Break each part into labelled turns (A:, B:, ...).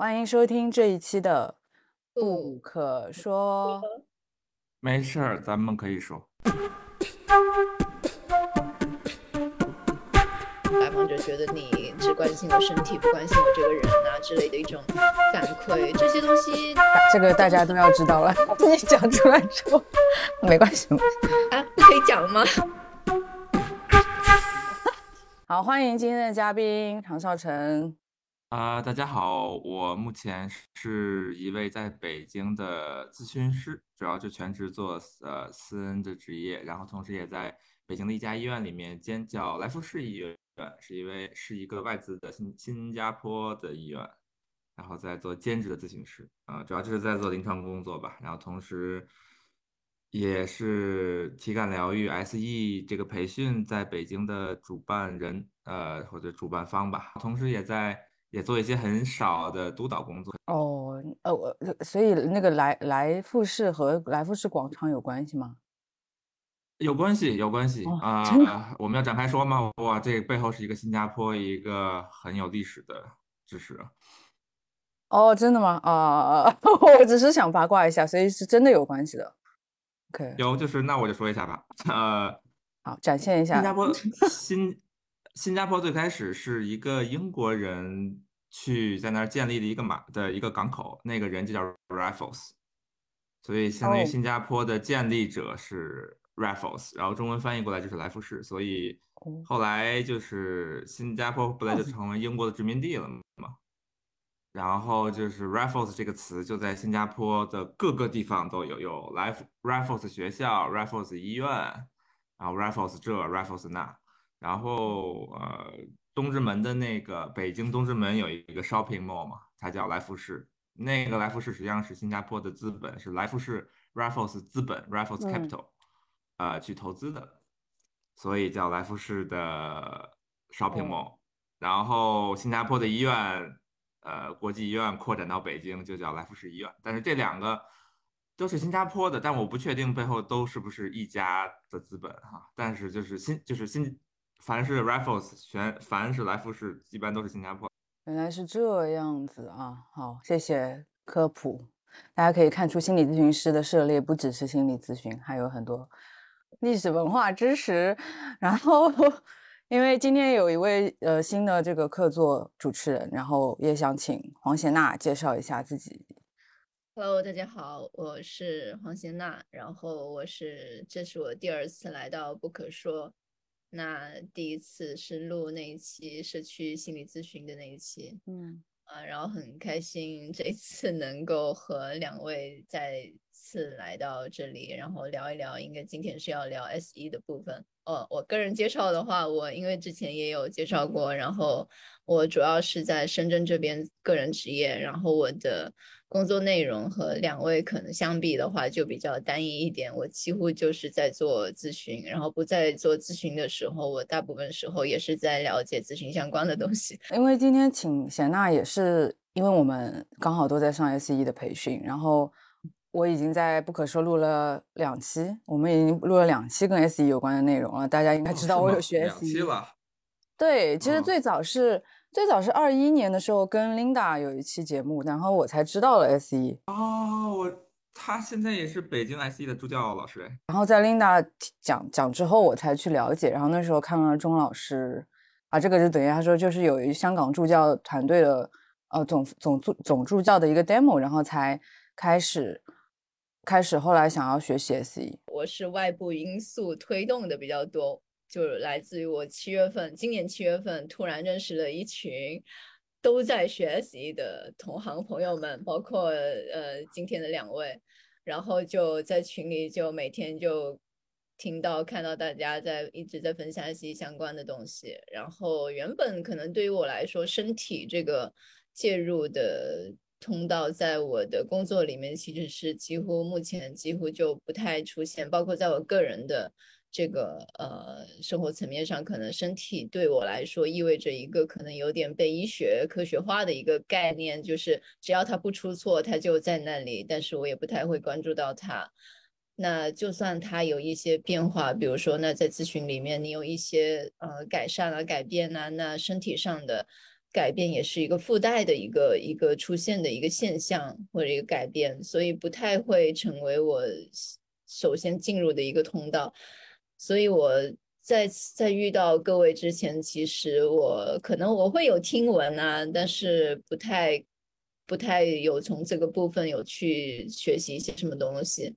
A: 欢迎收听这一期的《
B: 不
A: 不可说》。
C: 没事儿，咱们可以说。
B: 来访者觉得你只关心我身体，不关心我这个人啊之类的一种反馈，这些东西
A: 这个大家都要知道了，你讲出来之后没关系。
B: 啊，不可以讲吗？
A: 好，欢迎今天的嘉宾唐少成。
C: 啊、大家好，我目前是一位在北京的咨询师，主要就全职做呃私人的职业，然后同时也在北京的一家医院里面兼叫来福士医院，是一位是一个外资的新新加坡的医院，然后在做兼职的咨询师，啊、主要就是在做临床工作吧，然后同时也是体感疗愈 SE 这个培训在北京的主办人，呃或者主办方吧，同时也在也做一些很少的督导工作。
A: 哦，呃，我所以那个来来富士和来富士广场有关系吗？
C: 有关系，有关系
A: 哦
C: 啊、我们要展开说吗？哇，这背后是一个新加坡一个很有历史的知识。
A: 哦，真的吗？啊、我只是想八卦一下，所以是真的有关系的。OK，
C: 有，就是那我就说一下吧。呃，
A: 好，展现一下。
C: 新加坡 新新加坡最开始是一个英国人去在那儿建立的一个马的一个港口，那个人就叫 Raffles，所以相当于
A: 哦。
C: 新加坡的建立者是 Raffles，然后中文翻译过来就是来福士，所以
A: 哦。
C: 后来就是新加坡不来就成为英国的殖民地了嘛。然后就是 Raffles 这个词就在新加坡的各个地方都有，有来 Raffles 学校、Raffles 医院，然后 Raffles 这 Raffles 那，然后呃东直门的那个北京东直门有一个 shopping mall 嘛，它叫来福士，那个来福士实际上是新加坡的资本，是来福士 Raffles 资本 Raffles
A: 嗯
C: Capital，、呃去投资的，所以叫来福士的 shopping
A: 哦
C: mall。然后新加坡的医院，呃，国际医院扩展到北京就叫来福士医院。但是这两个都是新加坡的，但我不确定背后都是不是一家的资本哈。但是就是新就是新，凡是 Raffles 全凡是来福士，一般都是新加坡。
A: 原来是这样子啊，好，谢谢科普。大家可以看出，心理咨询师的涉猎不只是心理咨询，还有很多历史文化知识。然后，因为今天有一位呃新的这个客座主持人，然后也想请黄贤娜介绍一下自己。
B: Hello，大家好，我是黄贤娜，然后我是这是我第二次来到不可说，那第一次是录那一期社区心理咨询的那一期，
A: 嗯，
B: 啊，然后很开心这一次能够和两位再次来到这里，然后聊一聊，应该今天是要聊 S 一的部分。哦，我个人介绍的话，我因为之前也有介绍过，然后我主要是在深圳这边个人职业，然后我的工作内容和两位可能相比的话就比较单一一点，我几乎就是在做咨询，然后不在做咨询的时候，我大部分时候也是在了解咨询相关的东西。
A: 因为今天请贤娜也是因为我们刚好都在上 S 一的培训，然后我已经在不可说录了两期，我们已经录了两期跟 SE 有关的内容了。大家应该知道我有学
C: 两
A: S 一
C: 期吧。
A: 对，其实
C: 哦
A: 最早是、最早是二一年的时候跟 Linda 有一期节目，然后我才知道了 SE。
C: 哦，我他现在也是北京 SE 的助教老师哎。
A: 然后在 Linda 讲讲之后，我才去了解。然后那时候看了钟老师啊，这个就等于他说就是有一香港助教团队的呃总总助总助教的一个 demo，然后才开始开始后来想要学习 SE。
B: 我是外部因素推动的比较多，就是来自于我七月份，今年七月份突然认识了一群都在学习的同行朋友们，包括呃今天的两位，然后就在群里就每天就听到看到大家在一直在分享一些相关的东西，然后原本可能对于我来说，身体这个介入的通道，在我的工作里面其实是几乎目前几乎就不太出现，包括在我个人的这个呃生活层面上，可能身体对我来说意味着一个可能有点被医学科学化的一个概念，就是只要它不出错，它就在那里，但是我也不太会关注到它。那就算它有一些变化，比如说，那在咨询里面你有一些呃改善啊、改变啊，那身体上的改变也是一个附带的一个一个出现的一个现象或者一个改变，所以不太会成为我首先进入的一个通道。所以我在在遇到各位之前，其实我可能我会有听闻啊，但是不太不太有从这个部分有去学习一些什么东西。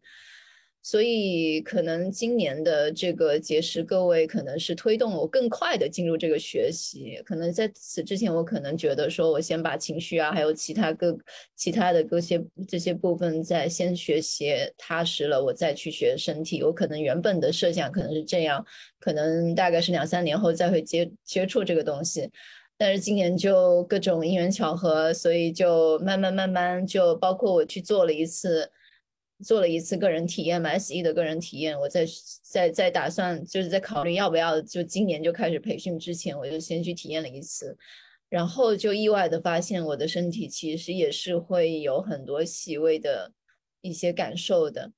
B: 所以可能今年的这个结识各位，可能是推动我更快的进入这个学习。可能在此之前，我可能觉得说我先把情绪啊，还有其他各其他的各些这些部分再先学习踏实了，我再去学身体。我可能原本的设想可能是这样，可能大概是两三年后再会接接触这个东西。但是今年就各种因缘巧合，所以就慢慢慢慢就包括我去做了一次。做了一次个人体验嘛，SE 的个人体验，我在在在打算就是在考虑要不要就今年就开始培训之前，我就先去体验了一次，然后就意外的发现我的身体其实也是会有很多细微的一些感受的，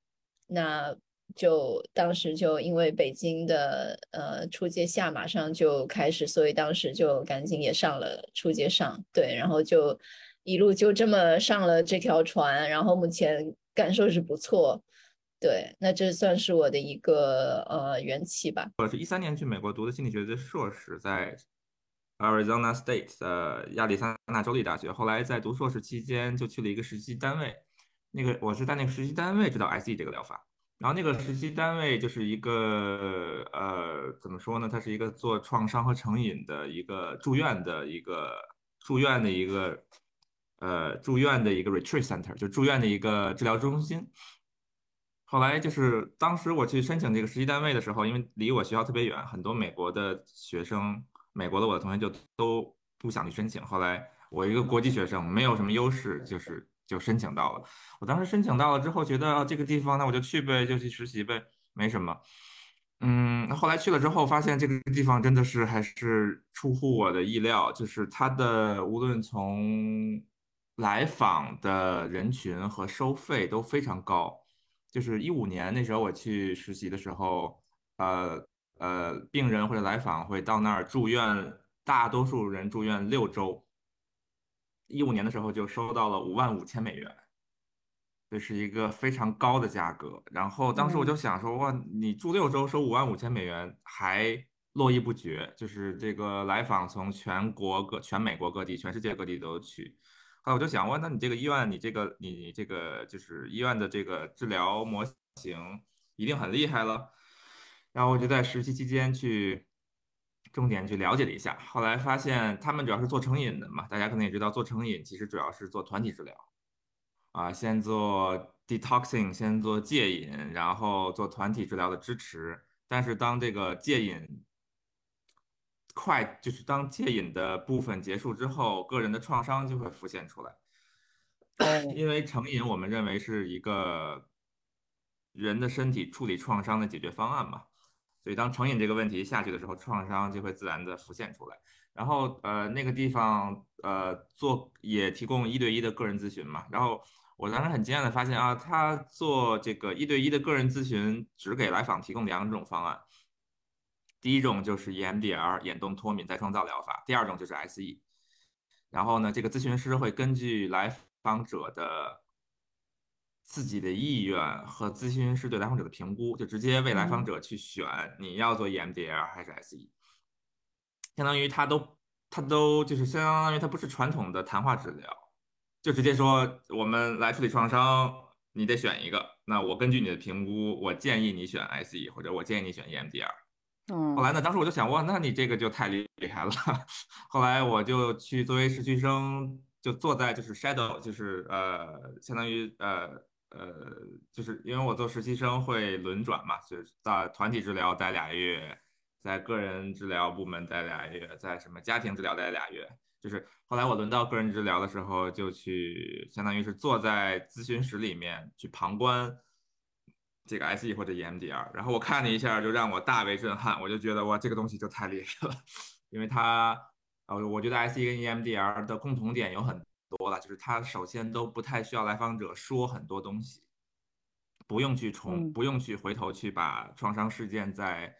B: 那就当时就因为北京的呃初阶下马上就开始，所以当时就赶紧也上了初阶上，对，然后就一路就这么上了这条船，然后目前。感受是不错，对，那这算是我的一个呃缘起吧。
C: 我是一三年去美国读的心理学的硕士，在 Arizona State 的亚利桑那州立大学。后来在读硕士期间就去了一个实习单位，那个我是在那个实习单位知道 SE 这个疗法。然后那个实习单位就是一个呃怎么说呢？它是一个做创伤和成瘾的一个住院的一个住院的一个。呃，住院的一个 retreat center，就住院的一个治疗中心。后来就是当时我去申请这个实习单位的时候，因为离我学校特别远，很多美国的学生，美国的我的同学就都不想去申请。后来我一个国际学生，没有什么优势，就是就申请到了。我当时申请到了之后，觉得这个地方，那我就去呗，就去实习呗，没什么。嗯，后来去了之后，发现这个地方真的是还是出乎我的意料，就是它的无论从来访的人群和收费都非常高，就是一五年那时候我去实习的时候，呃呃，病人或者来访会到那儿住院，大多数人住院六周，一五年的时候就收到了五万五千美元，这是一个非常高的价格。然后当时我就想说，哇，你住六周收五万五千美元还络绎不绝，就是这个来访从全国各、全美国各地、全世界各地都去。那我就想问，那你这个医院，你这个你这个就是医院的这个治疗模型一定很厉害了。然后我就在实习期间去重点去了解了一下，后来发现他们主要是做成瘾的嘛，大家可能也知道，做成瘾其实主要是做团体治疗，啊，先做 detoxing，先做戒瘾，然后做团体治疗的支持。但是当这个戒瘾快就是当戒瘾的部分结束之后，个人的创伤就会浮现出来。因为成瘾，我们认为是一个人的身体处理创伤的解决方案嘛。所以当成瘾这个问题下去的时候，创伤就会自然的浮现出来。然后呃，那个地方呃做也提供一对一的个人咨询嘛。然后我当时很惊讶的发现啊，他做这个一对一的个人咨询，只给来访提供两种方案。第一种就是 EMDR 眼动脱敏再创造疗法，第二种就是 SE。然后呢，这个咨询师会根据来访者的自己的意愿和咨询师对来访者的评估，就直接为来访者去选你要做 EMDR 还是 SE。相当于他都他都就是相当于他不是传统的谈话治疗，就直接说我们来处理创伤，你得选一个。那我根据你的评估，我建议你选 SE，或者我建议你选 EMDR。后来呢？当时我就想，哇，那你这个就太厉厉害了。后来我就去作为实习生，就坐在就是 shadow，就是呃，相当于呃呃，就是因为我做实习生会轮转嘛，就是在团体治疗待俩月，在个人治疗部门待俩月，在什么家庭治疗待俩月。就是后来我轮到个人治疗的时候，就去相当于是坐在咨询室里面去旁观。这个 SE 或者 EMDR，然后我看了一下，就让我大为震撼。我就觉得哇，这个东西就太厉害了，因为它，呃，我觉得 SE 跟 EMDR 的共同点有很多了，就是它首先都不太需要来访者说很多东西，不用去重，不用去回头去把创伤事件再，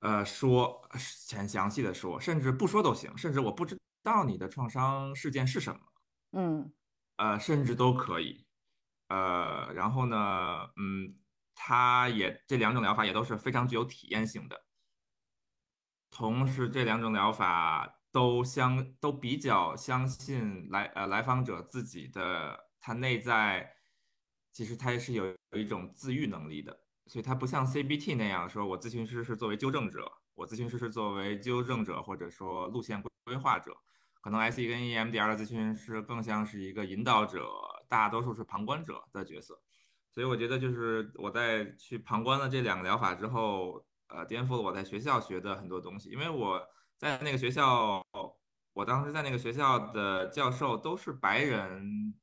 C: 呃，说很详细的说，甚至不说都行，甚至我不知道你的创伤事件是什么，
A: 嗯
C: 呃，甚至都可以，呃，然后呢，嗯，它也这两种疗法也都是非常具有体验性的，同时这两种疗法都相都比较相信来呃来访者自己的他内在，其实他也是有有一种自愈能力的，所以他不像 CBT 那样说，我咨询师是作为纠正者，我咨询师是作为纠正者或者说路线规划者，可能 SE 跟 EMDR 的咨询师更像是一个引导者，大多数是旁观者的角色，所以我觉得就是我在去旁观了这两个疗法之后。呃，颠覆了我在学校学的很多东西，因为我在那个学校，我当时在那个学校的教授都是白人，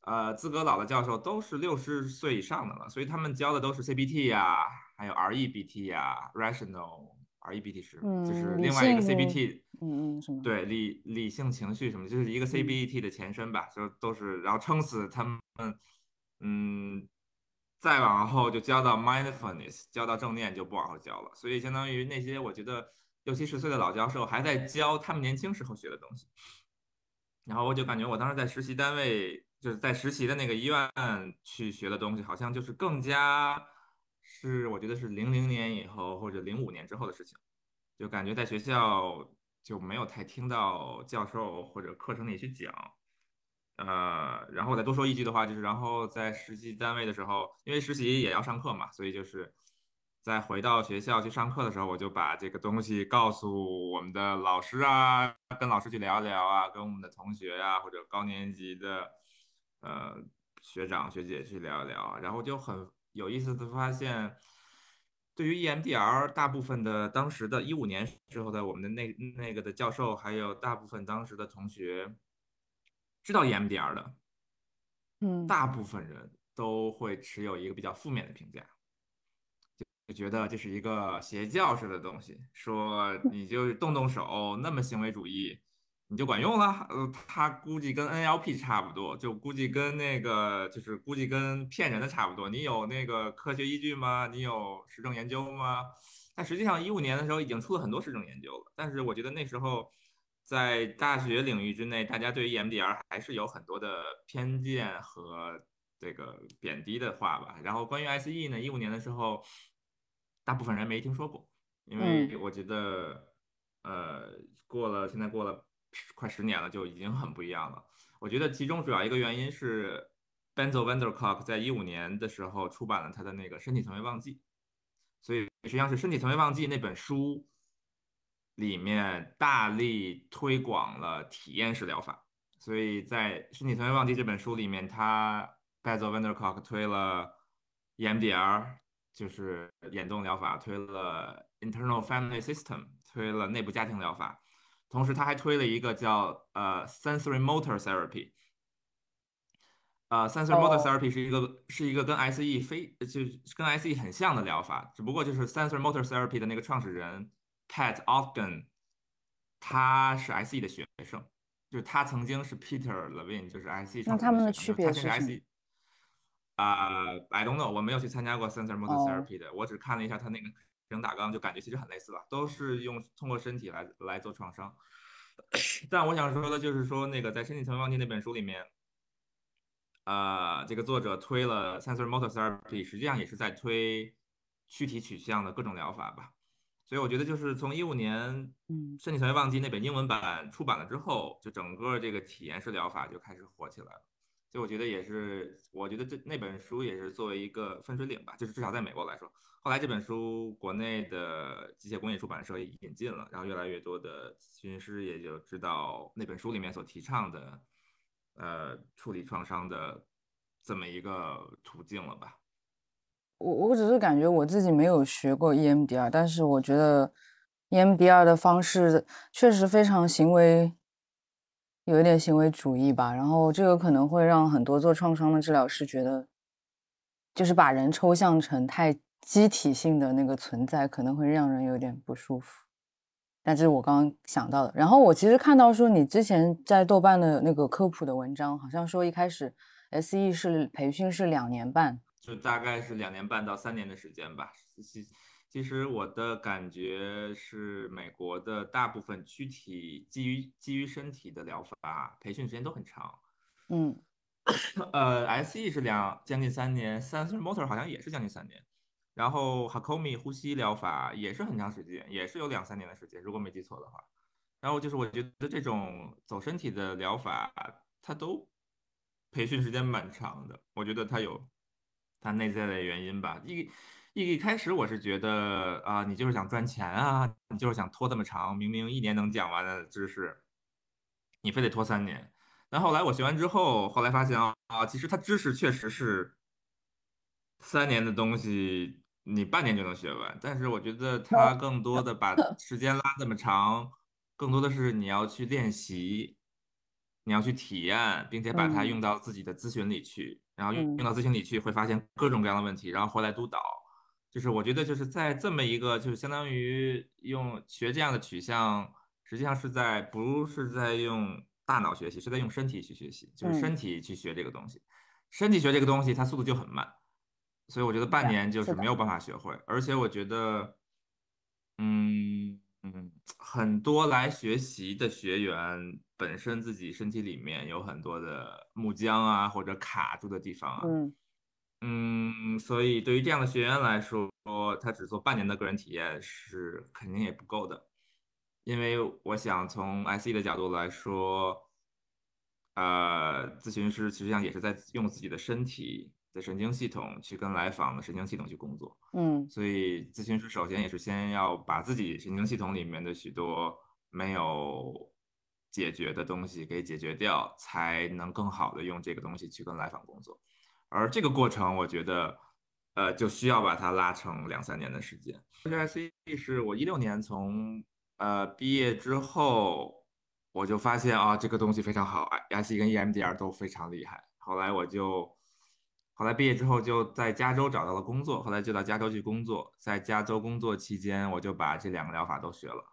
C: 呃，资格老的教授都是六十岁以上的了，所以他们教的都是 CBT 呀，还有 REBT 呀，rational，Rational，REBT 是就是另外一个 CBT，
A: 嗯嗯什么？
C: 对，理理性情绪什么，就是一个 CBT 的前身吧，就都是，然后撑死他们，嗯。再往后就教到 mindfulness，教到正念就不往后教了。所以相当于那些我觉得六七十岁的老教授还在教他们年轻时候学的东西。然后我就感觉我当时在实习单位，就是在实习的那个医院去学的东西，好像就是更加是我觉得是零零年以后或者零五年之后的事情。就感觉在学校就没有太听到教授或者课程里去讲。呃，然后我再多说一句的话，就是然后在实习单位的时候，因为实习也要上课嘛，所以就是在回到学校去上课的时候，我就把这个东西告诉我们的老师啊，跟老师去聊一聊啊，跟我们的同学呀或者高年级的呃学长学姐去聊一聊，然后就很有意思的发现，对于 EMDR 大部分的当时的一五年之后的我们的那那个的教授，还有大部分当时的同学。知道 EMDR 的，
A: 嗯，
C: 大部分人都会持有一个比较负面的评价，就就觉得这是一个邪教式的东西，说你就动动手，那么行为主义，你就管用了。呃，他估计跟 NLP 差不多，就估计跟那个就是估计跟骗人的差不多。你有那个科学依据吗？你有实证研究吗？但实际上一五年的时候已经出了很多实证研究了，但是我觉得那时候。在大学领域之内，大家对于 EMDR 还是有很多的偏见和这个贬低的话吧。然后关于 SE 呢，一五年的时候，大部分人没听说过，因为我觉得，呃，过了现在过了快十年了，就已经很不一样了。我觉得其中主要一个原因是 Benzo v a n d e r k o k 在一五年的时候出版了他的那个《身体从未忘记》，所以实际上是《身体从未忘记》那本书。里面大力推广了体验式疗法，所以在《身体从未忘记》这本书里面，他 Bessel van der Kolk 推了 EMDR，就是眼动疗法，推了 Internal Family System，推了内部家庭疗法，同时他还推了一个叫呃 Sensory Motor Therapy，呃 Sensory Motor Therapy 是一个是一个跟 SE 非就跟 SE 很像的疗法，只不过就是 Sensory Motor Therapy 的那个创始人。Pat Ogden，他是 SE 的学生，就是他曾经是 Peter Levine，就是 SE
A: 那他们的区别是
C: SE？啊，I don't know，我没有去参加过 Sensor Motor Therapy 的，我只看了一下他那个课程大纲，就感觉其实很类似吧，都是用通过身体来来做创伤。但我想说的就是说，那个在《身体层面忘记》那本书里面，啊，这个作者推了 Sensor Motor Therapy，实际上也是在推躯体取向的各种疗法吧。所以我觉得，就是从一五年，嗯，《身体层面忘记》那本英文版出版了之后，就整个这个体验式疗法就开始火起来了。所以我觉得也是，我觉得这那本书也是作为一个分水岭吧，就是至少在美国来说。后来这本书国内的机械工业出版社也引进了，然后越来越多的咨询师也就知道那本书里面所提倡的，呃，处理创伤的这么一个途径了吧。
A: 我我只是感觉我自己没有学过 EMDR，但是我觉得 EMDR 的方式确实非常行为，有一点行为主义吧。然后这个可能会让很多做创伤的治疗师觉得，就是把人抽象成太机体性的那个存在，可能会让人有点不舒服。但这是我刚刚想到的。然后我其实看到说你之前在豆瓣的那个科普的文章，好像说一开始 SE 是培训是两年半。
C: 就大概是两年半到三年的时间吧。其其实我的感觉是，美国的大部分躯体基于基于身体的疗法培训时间都很长。
A: 嗯，
C: 呃，SE 是两将近三年，Sensor Motor 好像也是将近三年，然后 Hakomi 呼吸疗法也是很长时间，也是有两三年的时间，如果没记错的话。然后就是我觉得这种走身体的疗法，它都培训时间蛮长的。我觉得它有它内在的原因吧。一一开始我是觉得啊，你就是想赚钱啊，你就是想拖这么长，明明一年能讲完的知识，你非得拖三年。但后来我学完之后，后来发现啊，其实它知识确实是三年的东西，你半年就能学完。但是我觉得它更多的把 时间拉这么长。更多的是你要去练习，你要去体验，并且把它用到自己的咨询里去，然后用用到咨询里去，会发现各种各样的问题，然后回来督导。就是我觉得就是在这么一个，就是相当于用学这样的取向，实际上是在不是在用大脑学习，是在用身体去学习，就是身体去学这个东西。身体学这个东西，它速度就很慢，所以我觉得半年就是没有办法学会。而且我觉得，嗯。嗯，很多来学习的学员本身自己身体里面有很多的木僵啊，或者卡住的地方啊。
A: 嗯
C: 嗯，所以对于这样的学员来说，他只做半年的个人体验是肯定也不够的，因为我想从 SE 的角度来说，呃，咨询师实际上也是在用自己的身体。的神经系统去跟来访的神经系统去工作，
A: 嗯，
C: 所以咨询师首先也是先要把自己神经系统里面的许多没有解决的东西给解决掉，才能更好的用这个东西去跟来访工作。而这个过程，我觉得，呃，就需要把它拉成两三年的时间。这 S E 是我一六年从呃毕业之后，我就发现啊，这个东西非常好，S E 跟 E M D R 都非常厉害。后来我就。后来毕业之后就在加州找到了工作，后来就到加州去工作。在加州工作期间，我就把这两个疗法都学了。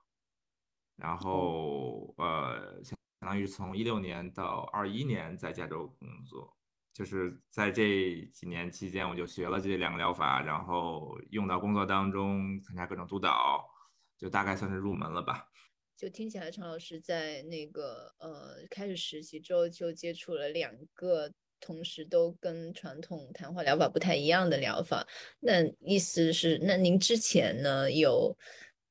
C: 然后，呃，相当于从一六年到二一年在加州工作，就是在这几年期间，我就学了这两个疗法，然后用到工作当中，参加各种督导，就大概算是入门了吧。
B: 就听起来，常老师在那个呃开始实习之后就接触了两个。同时都跟传统谈话疗法不太一样的疗法，那意思是，那您之前呢有，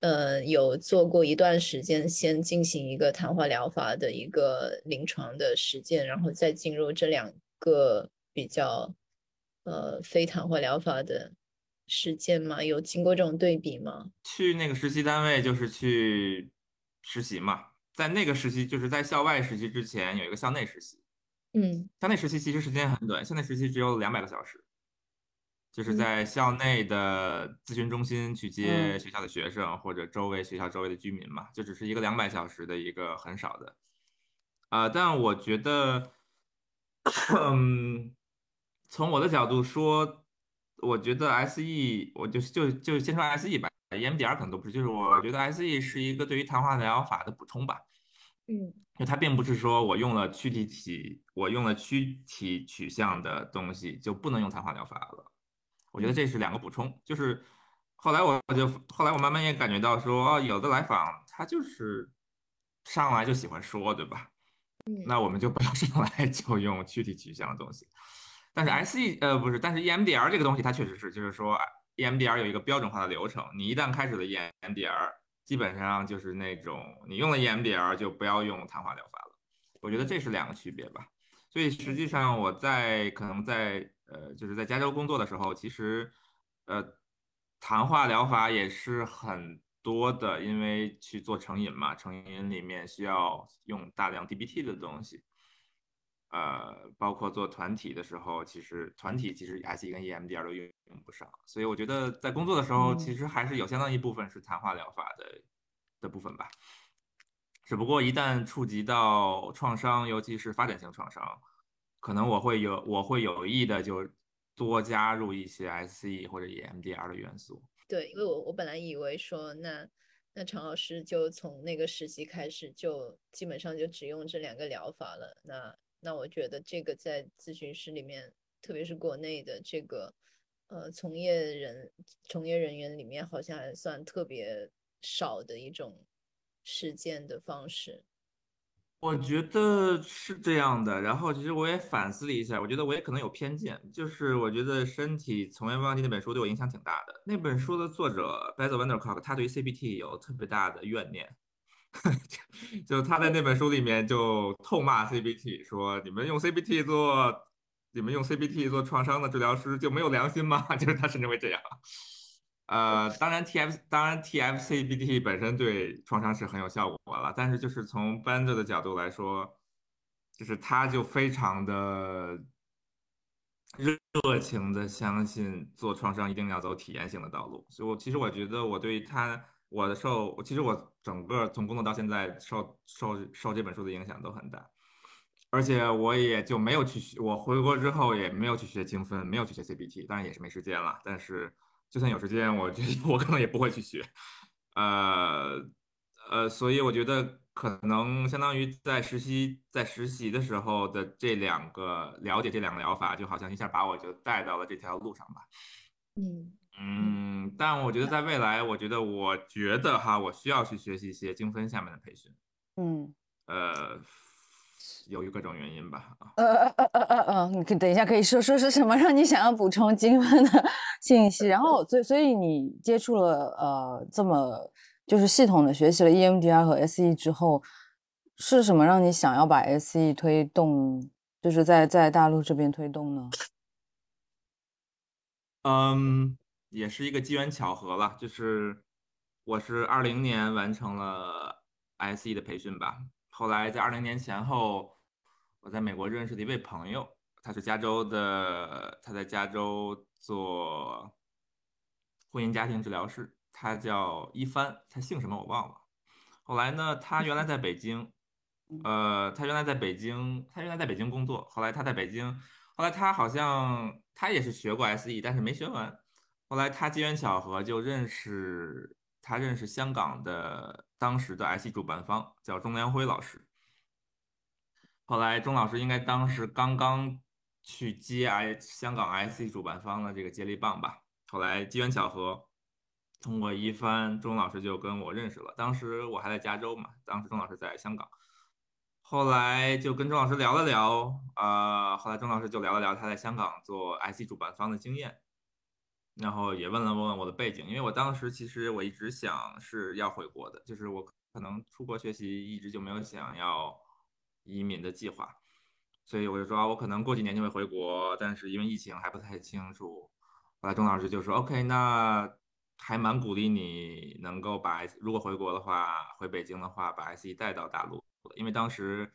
B: 呃，有做过一段时间，先进行一个谈话疗法的一个临床的实践，然后再进入这两个比较，呃，非谈话疗法的实践吗？有经过这种对比吗？
C: 去那个实习单位就是去实习嘛，在那个实习就是在校外实习之前有一个校内实习。
B: 嗯，
C: 校内实习其实时间很短，校内实习只有两百个小时，就是在校内的咨询中心去接学校的学生或者周围学校周围的居民嘛，就只是一个两百小时的一个很少的，啊，但我觉得，嗯，从我的角度说，我觉得 SE，我就就就先说 SE 吧，EMDR 可能都不是，就是我觉得 SE 是一个对于谈话疗法的补充吧。
B: 嗯，
C: 就它并不是说我用了躯体体，我用了躯体取向的东西就不能用谈话疗法了。我觉得这是两个补充。就是后来我就后来我慢慢也感觉到说，哦有的来访他就是上来就喜欢说，对吧？那我们就不要上来就用躯体取向的东西。但是 SE 呃不是，但是 EMDR 这个东西它确实是，就是说 EMDR 有一个标准化的流程，你一旦开始了 EMDR。基本上就是那种你用了 EMDR 就不要用谈话疗法了，我觉得这是两个区别吧。所以实际上我在可能在呃就是在加州工作的时候，其实呃谈话疗法也是很多的，因为去做成瘾嘛，成瘾里面需要用大量 DBT 的东西，呃包括做团体的时候，其实团体其实 SE 跟 EMDR 都用。用不上，所以我觉得在工作的时候，其实还是有相当一部分是谈话疗法的的部分吧。只不过一旦触及到创伤，尤其是发展性创伤，可能我会有我会有意的就多加入一些 SE 或者 EMDR 的元素。
B: 对，因为我我本来以为说，那那常老师就从那个实习开始，就基本上就只用这两个疗法了。那那我觉得这个在咨询室里面，特别是国内的这个。呃从业人从业人员里面，好像还算特别少的一种实践的方式。
C: 我觉得是这样的，然后其实我也反思了一下，我觉得我也可能有偏见，就是我觉得《身体从未忘记》那本书对我影响挺大的。那本书的作者 Bessel van der Kolk，他对 CBT 有特别大的怨念，就他在那本书里面就痛骂 CBT，说你们用 CBT 做，你们用 CBT 做创伤的治疗师就没有良心吗？就是他甚至会这样。呃，当然，TF 当然 TFCBT 本身对创伤是很有效果了，但是就是从 Bender 的角度来说，就是他就非常的热情的相信做创伤一定要走体验性的道路。所以，我其实我觉得我对他我的受，其实我整个从工作到现在受受受这本书的影响都很大，而且我也就没有去学，我回国之后也没有去学精分，没有去学 CBT，当然也是没时间了，但是。就算有时间，我觉得 我可能也不会去学，呃呃，所以我觉得可能相当于在实习在实习的时候的这两个了解这两个疗法，就好像一下把我就带到了这条路上吧。
B: 嗯
C: 嗯，但我觉得在未来，我觉得我觉得哈，我需要去学习一些精分下面的培训。
A: 嗯，
C: 呃。由于各种原因吧，
A: 呃呃呃呃呃呃，你可等一下可以说说是什么让你想要补充精分的信息？然后，所以所以你接触了呃这么就是系统的学习了 EMDR 和 SE 之后，是什么让你想要把 SE 推动，就是在在大陆这边推动呢？
C: 嗯，也是一个机缘巧合吧，就是我是二零年完成了 SE 的培训吧。后来在二零年前后，我在美国认识的一位朋友，他是加州的，他在加州做婚姻家庭治疗师，他叫一帆，他姓什么我忘了。后来呢，他原来在北京，呃，他原来在北京，他原来在北京工作。后来他在北京，后来他好像他也是学过 SE，但是没学完。后来他机缘巧合就认识。他认识香港的当时的 IC 主办方叫钟良辉老师，后来钟老师应该当时刚刚去接 I 香港 IC 主办方的这个接力棒吧。后来机缘巧合，通过一番，钟老师就跟我认识了。当时我还在加州嘛，当时钟老师在香港。后来就跟钟老师聊了聊，啊，后来钟老师就聊了聊他在香港做 IC 主办方的经验。然后也问了问我的背景，因为我当时其实我一直想是要回国的，就是我可能出国学习一直就没有想要移民的计划，所以我就说我可能过几年就会回国，但是因为疫情还不太清楚。后来钟老师就说 OK，那还蛮鼓励你能够把如果回国的话，回北京的话把 SE 带到大陆，因为当时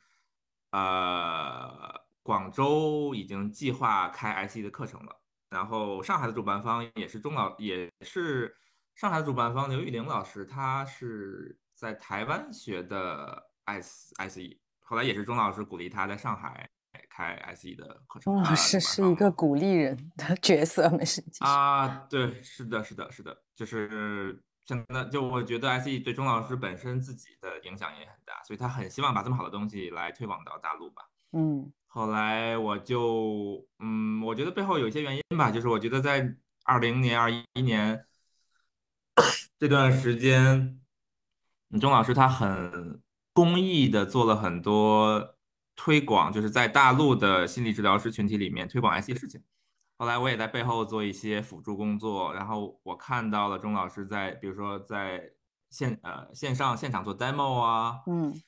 C: 呃广州已经计划开 SE 的课程了。然后上海的主办方也是钟老，也是上海的主办方刘玉玲老师，她是在台湾学的 S S E，后来也是钟老师鼓励她在上海开 S E 的课程。
A: 钟老师是一个鼓励人的角色，没事。
C: 啊，对，是的，是的，是的，就是现在就我觉得 S E 对钟老师本身自己的影响也很大，所以他很希望把这么好的东西来推广到大陆吧。
A: 嗯。
C: 后来我就，嗯，我觉得背后有一些原因吧，就是我觉得在二零年、二一年这段时间，钟老师他很公益的做了很多推广，就是在大陆的心理治疗师群体里面推广 IC 事情。后来我也在背后做一些辅助工作，然后我看到了钟老师在，比如说在线呃线上现场做 demo 啊，
A: 嗯。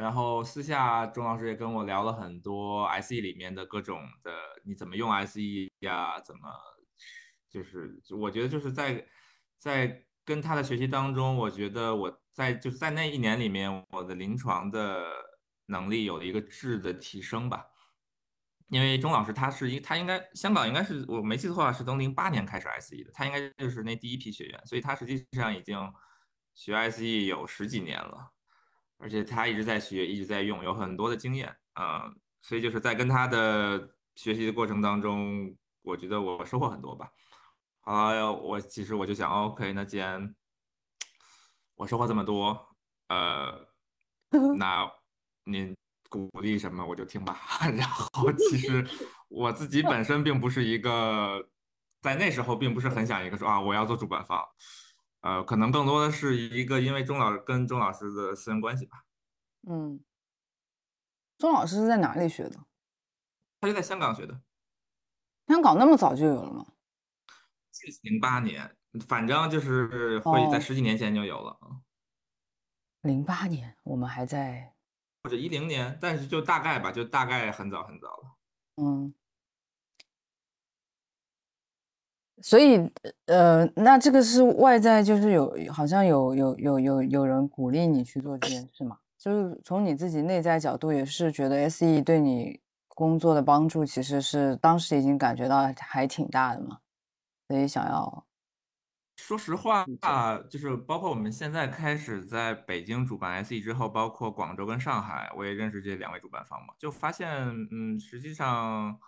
C: 然后私下钟老师也跟我聊了很多 SE 里面的各种的，你怎么用 SE 呀？怎么就是我觉得就是在在跟他的学习当中，我觉得我在就是在那一年里面，我的临床的能力有了一个质的提升吧。因为钟老师他是一他应该香港应该是我没记错的话是从零八年开始 SE 的，他应该就是那第一批学员，所以他实际上已经学 SE 有十几年了。而且他一直在学，一直在用，有很多的经验啊，所以就是在跟他的学习的过程当中，我觉得我收获很多吧。好，我其实我就想，OK，那既然我收获这么多，呃，那您鼓励什么我就听吧。然后其实我自己本身并不是一个在那时候并不是很想一个说啊我要做主办方，呃，可能更多的是一个因为钟老跟钟老师的私人关系吧。
A: 嗯，钟老师是在哪里学的？
C: 他就在香港学的。
A: 香港那么早就有了吗？
C: 零八年，反正就是会在十几年前就有了。
A: 零八年，我们还在，
C: 或者一零年，但是就大概吧，就大概很早很早了。
A: 嗯。所以，呃，那这个是外在，就是有好像有有有有有人鼓励你去做这件事嘛？就是从你自己内在角度，也是觉得 S E 对你工作的帮助，其实是当时已经感觉到还挺大的嘛。所以想要，
C: 说实话啊，就是包括我们现在开始在北京主办 S E 之后，包括广州跟上海，我也认识这两位主办方嘛，就发现，嗯，实际上。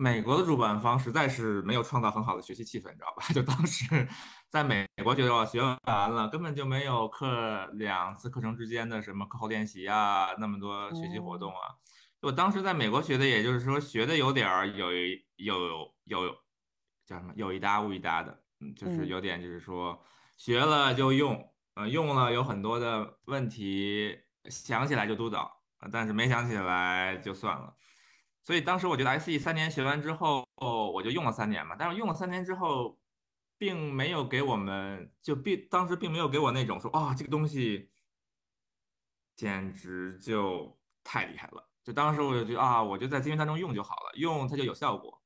C: 美国的主办方实在是没有创造很好的学习气氛，你知道吧？就当时在美国觉得学完了根本就没有课两次课程之间的什么课后练习啊，那么多学习活动啊。我当时在美国学的，也就是说学的有点儿有有有叫什么有一搭无一搭的，嗯，就是有点就是说学了就用，呃，用了有很多的问题想起来就督导，但是没想起来就算了。所以当时我觉得 S E 三年学完之后，我就用了三年嘛。但是用了三年之后，并没有给我们就并当时并没有给我那种说啊这个东西简直就太厉害了。就当时我就觉得啊，我就在资源当中用就好了，用它就有效果，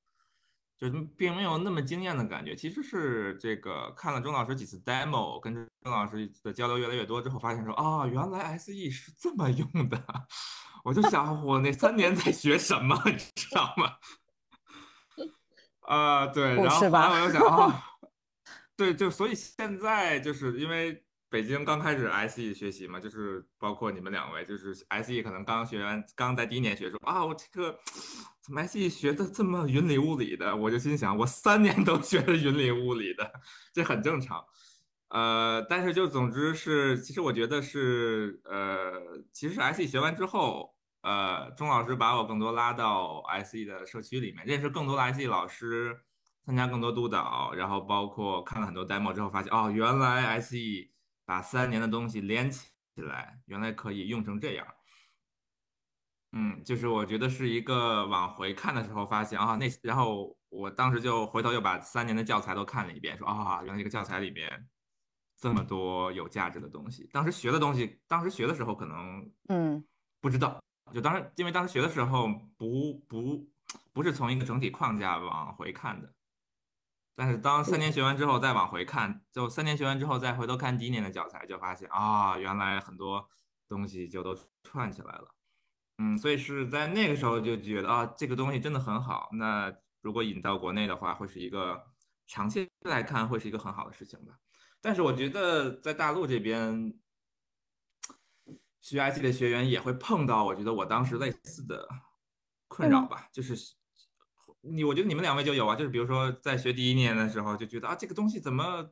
C: 就并没有那么惊艳的感觉。其实是这个看了钟老师几次 demo，跟钟老师的交流越来越多之后，发现说啊，原来 S E 是这么用的。我就想，我那三年在学什么，你知道吗？啊，对，然后后来我又想啊，对，就所以现在就是因为北京刚开始 SE 学习嘛，就是包括你们两位，就是 SE 可能刚学完，刚在第一年学，说啊，我这个怎么 SE 学的这么云里雾里的？我就心想，我三年都学的云里雾里的，这很正常。呃，但是就总之是，其实我觉得是，呃，其实 SE 学完之后，呃，钟老师把我更多拉到 SE 的社区里面，认识更多的 SE 老师，参加更多督导，然后包括看了很多 demo 之后，发现哦，原来 SE 把三年的东西连起来，原来可以用成这样。嗯，就是我觉得是一个往回看的时候发现啊，那然后我当时就回头又把三年的教材都看了一遍，说啊，原来这个教材里面。这么多有价值的东西，当时学的东西，当时学的时候可能
A: 嗯
C: 不知道，就当时因为当时学的时候不不不是从一个整体框架往回看的，但是当三年学完之后再往回看，就三年学完之后再回头看第一年的教材，就发现啊，原来很多东西就都串起来了，嗯，所以是在那个时候就觉得啊，这个东西真的很好，那如果引到国内的话，会是一个长期来看会是一个很好的事情吧。但是我觉得在大陆这边学 IT 的学员也会碰到，我觉得我当时类似的困扰吧，就是你，我觉得你们两位就有啊，就是比如说在学第一年的时候就觉得啊，这个东西怎么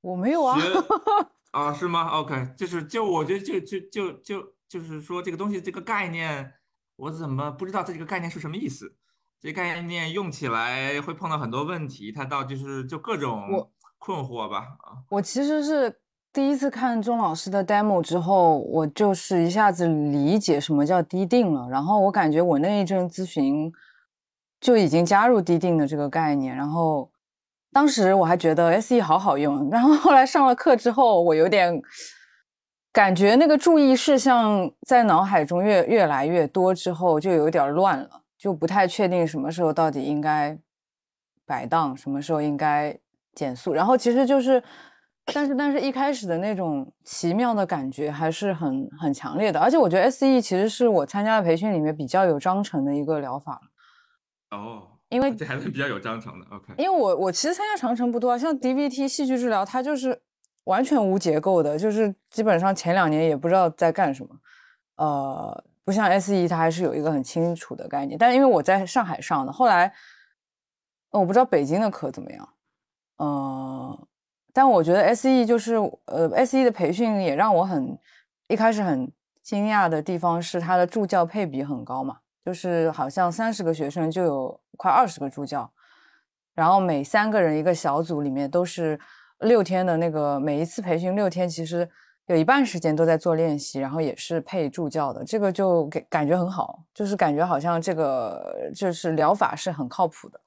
A: 我没有啊？
C: 啊，是吗？OK，就是就我觉得就就就就就是说这个东西这个概念，我怎么不知道它这个概念是什么意思？这概念用起来会碰到很多问题，它到就是就各种。困惑吧啊！
A: 我其实是第一次看钟老师的 demo 之后，我就是一下子理解什么叫低定了。然后我感觉我那一阵咨询就已经加入低定的这个概念。然后当时我还觉得 SE 好好用。然后后来上了课之后，我有点感觉那个注意事项在脑海中越越来越多之后，就有点乱了，就不太确定什么时候到底应该摆档，什么时候应该。减速，然后其实就是，但是但是一开始的那种奇妙的感觉还是很很强烈的，而且我觉得 S E 其实是我参加的培训里面比较有章程的一个疗法
C: 哦，
A: 因为
C: 这还是比较有章程的。OK，
A: 因为我我其实参加长程不多，像 D V T 戏剧治疗，它就是完全无结构的，就是基本上前两年也不知道在干什么。呃，不像 S E，它还是有一个很清楚的概念。但是因为我在上海上的，后来我不知道北京的课怎么样。呃，但我觉得 S E 就是呃 S E 的培训也让我很一开始很惊讶的地方是它的助教配比很高嘛，就是好像三十个学生就有快二十个助教，然后每三个人一个小组里面都是六天的那个，每一次培训六天，其实有一半时间都在做练习，然后也是配助教的，这个就给感觉很好，就是感觉好像这个就是疗法是很靠谱的，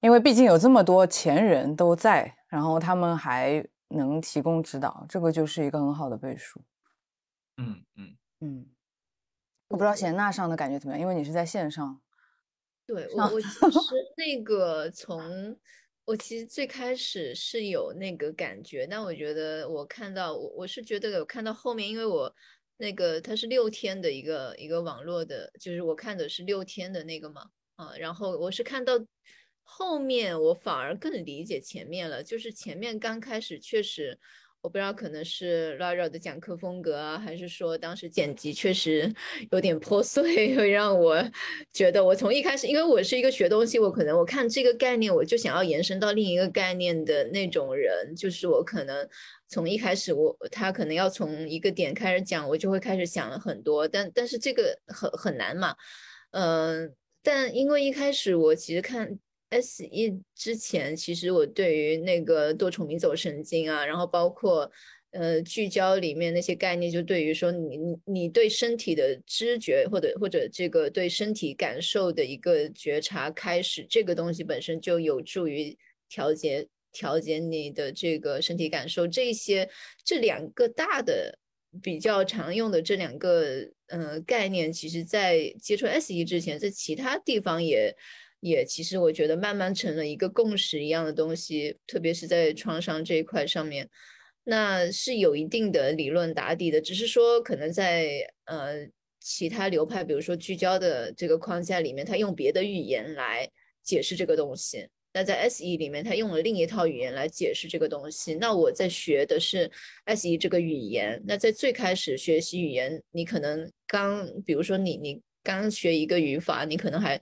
A: 因为毕竟有这么多前人都在，然后他们还能提供指导，这个就是一个很好的背书。
C: 嗯嗯
A: 嗯，我不知道贤娜上的感觉怎么样，因为你是在线上。
B: 对我，我其实 那个从我其实最开始是有那个感觉，但我觉得我看到我我是觉得有看到后面，因为我那个它是六天的一个一个网络的，就是我看的是六天的那个嘛，啊，然后我是看到后面我反而更理解前面了，就是前面刚开始确实。我不知道可能是 Lara 的讲课风格啊，还是说当时剪辑确实 有点破碎，会让我觉得我从一开始，因为我是一个学东西，我可能我看这个概念，我就想要延伸到另一个概念的那种人，就是我可能从一开始我他可能要从一个点开始讲，我就会开始想了很多，但但是这个很很难嘛，嗯，但因为一开始我其实看。S E 之前，其实我对于那个多重迷走神经啊，然后包括呃聚焦里面那些概念，就对于说你你你对身体的知觉或者或者这个对身体感受的一个觉察开始，这个东西本身就有助于调节调节你的这个身体感受。这些这两个大的比较常用的这两个呃概念，其实在接触 S E 之前，在其他地方也。也其实我觉得慢慢成了一个共识一样的东西，特别是在创伤这一块上面，那是有一定的理论打底的。只是说可能在呃其他流派，比如说聚焦的这个框架里面，他用别的语言来解释这个东西。那在 S E 里面，他用了另一套语言来解释这个东西。那我在学的是 S E 这个语言。那在最开始学习语言，你可能刚，比如说你你。刚学一个语法，你可能还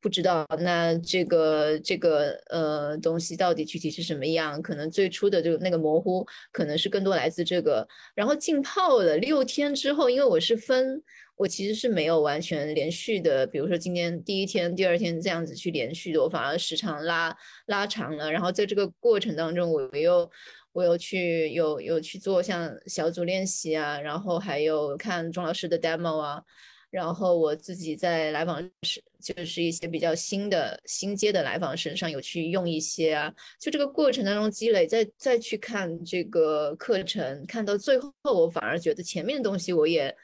B: 不知道那这个这个呃东西到底具体是什么样，可能最初的就那个模糊，可能是更多来自这个。然后浸泡了六天之后，因为我是分，我其实是没有完全连续的，比如说今天第一天、第二天这样子去连续的，我反而时长拉拉长了。然后在这个过程当中，我又我又去有有去做像小组练习啊，然后还有看钟老师的 demo 啊。然后我自己在来访是就是一些比较新的新接的来访身上有去用一些啊，就这个过程当中积累，再再去看这个课程，看到最后我反而觉得前面的东西我也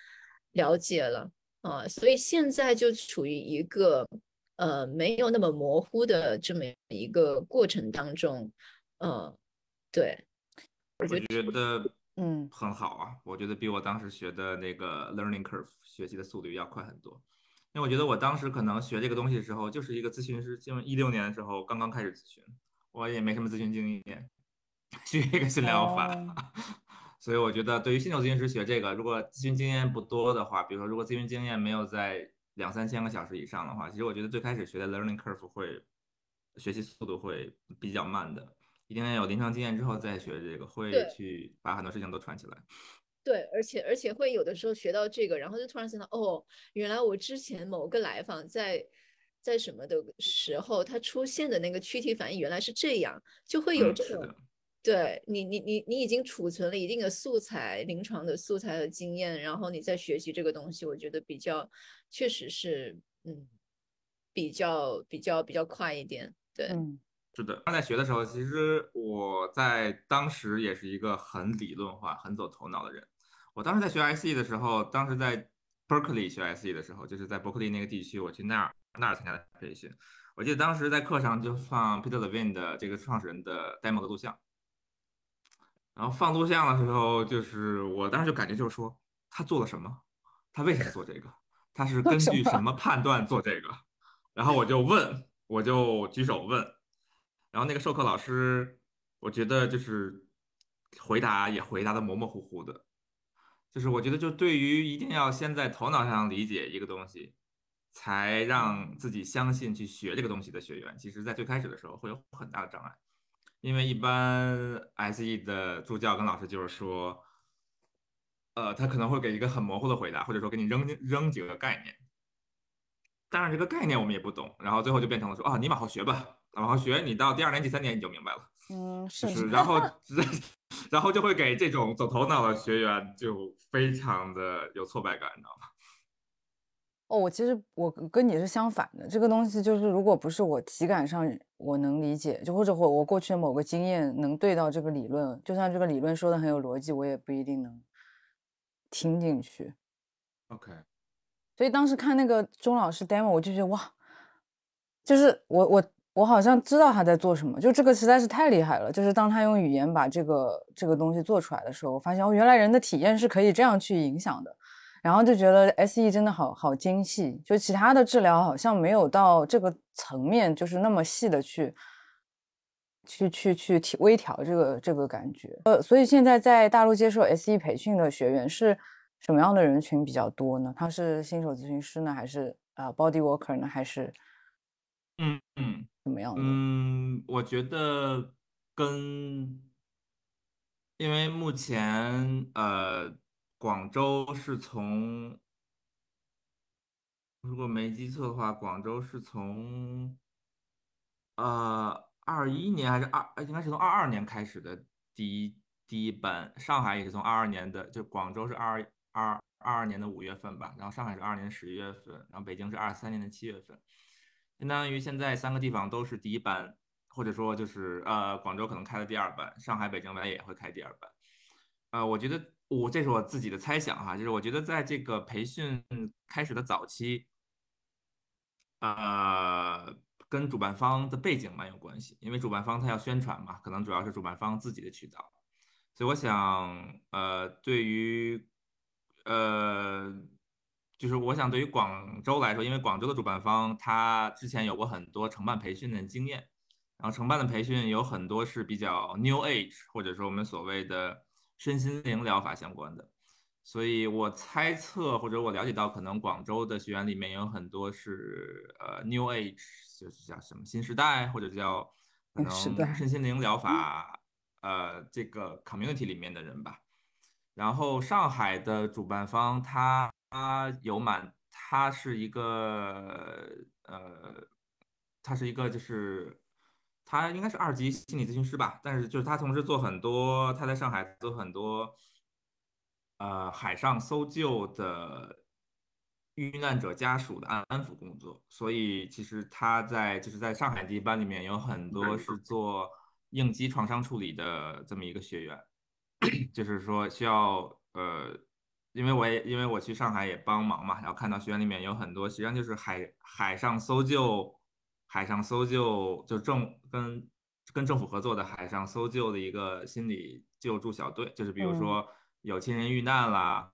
B: 了解了啊，所以现在就处于一个呃没有那么模糊的这么一个过程当中，嗯，对，
C: 我觉得。嗯，很好啊，我觉得比我当时学的那个 learning curve 学习的速度要快很多。因为我觉得我当时可能学这个东西的时候，就是一个咨询师，因为一六年的时候刚刚开始咨询，我也没什么咨询经验，学一个新疗法。所以我觉得对于新手咨询师学这个，如果咨询经验不多的话，比如说如果咨询经验没有在两三千个小时以上的话，其实我觉得最开始学的 learning curve 会学习速度会比较慢的。一定要有临床经验之后再学这个，会去把很多事情都串起来。
B: 对，而且而且会有的时候学到这个，然后就突然想到，哦，原来我之前某个来访在在什么的时候，他出现的那个躯体反应原来是这样，就会有这种，对你你你你已经储存了一定的素材，临床的素材和经验，然后你再学习这个东西，我觉得比较确实是，嗯，比较比较比较快一点，对。
C: 是的，刚在学的时候，其实我在当时也是一个很理论化、很走头脑的人。我当时在学 SE 的时候，当时在 Berkeley 学 SE 的时候，就是在伯克利那个地区，我去那儿那儿参加的培训。我记得当时在课上就放 Peter Levine 的这个创始人的 demo 的录像，然后放录像的时候，就是我当时就感觉就是说他做了什么，他为什么做这个，他是根据什？么判断做这个，然后我就问，我就举手问。然后那个授课老师，我觉得就是回答也回答的模模糊糊的，就是我觉得就对于一定要先在头脑上理解一个东西，才让自己相信去学这个东西的学员，其实在最开始的时候会有很大的障碍，因为一般 SE 的助教跟老师就是说，呃，他可能会给一个很模糊的回答，或者说给你扔扔几个概念，但是这个概念我们也不懂，然后最后就变成了说啊，你往后学吧。往后学你到第二年、第三年你就明白了。
A: 嗯，
C: 就是是，然后 然后就会给这种走头脑的学员就非常的有挫败感，你知道吗？
A: 哦，我其实我跟你是相反的，这个东西就是如果不是我体感上我能理解，就或者我我过去的某个经验能对到这个理论，就算这个理论说的很有逻辑，我也不一定能听进去。
C: OK，
A: 所以当时看那个钟老师 demo，我就觉得哇，就是我我我好像知道他在做什么，就这个实在是太厉害了。就是当他用语言把这个这个东西做出来的时候，我发现哦，原来人的体验是可以这样去影响的。然后就觉得 SE 真的好好精细，就其他的治疗好像没有到这个层面，就是那么细的去去去去调微调这个这个感觉。呃，所以现在在大陆接受 SE 培训的学员是什么样的人群比较多呢？他是新手咨询师呢，还是呃 body worker 呢，还是
C: 嗯嗯
A: 怎么样？
C: 嗯，我觉得跟，因为目前呃广州是从，如果没记错的话，广州是从呃二一年还是二，应该是从二二年开始的第一第一班，上海也是从二二年的，就广州是二二二二年的五月份吧，然后上海是二二年十一月份，然后北京是二三年的七月份，相当于现在三个地方都是第一班，或者说就是呃广州可能开了第二班，上海、北京未来也会开第二班。呃，我觉得我这是我自己的猜想哈，就是我觉得在这个培训开始的早期，呃，跟主办方的背景蛮有关系，因为主办方他要宣传嘛，可能主要是主办方自己的渠道，所以我想，呃，对于，呃，就是我想对于广州来说，因为广州的主办方他之前有过很多承办培训的经验，然后承办的培训有很多是比较 New Age，或者说我们所谓的身心灵疗法相关的。所以我猜测或者我了解到，可能广州的学员里面有很多是呃 New Age，就是叫什么新时代，或者叫可能身心灵疗法呃这个 community 里面的人吧。然后上海的主办方他他有满，他是一个呃，他是一个就是他应该是二级心理咨询师吧，但是就是他同时做很多，他在上海做很多。呃海上搜救的遇难者家属的安安抚工作，所以其实他在就是在上海第一班里面有很多是做应激创伤处理的这么一个学员，就是说需要呃，因为我也因为我去上海也帮忙嘛，然后看到学院里面有很多实际上就是海海上搜救，海上搜救就政跟跟政府合作的海上搜救的一个心理救助小队，就是比如说。有亲人遇难了，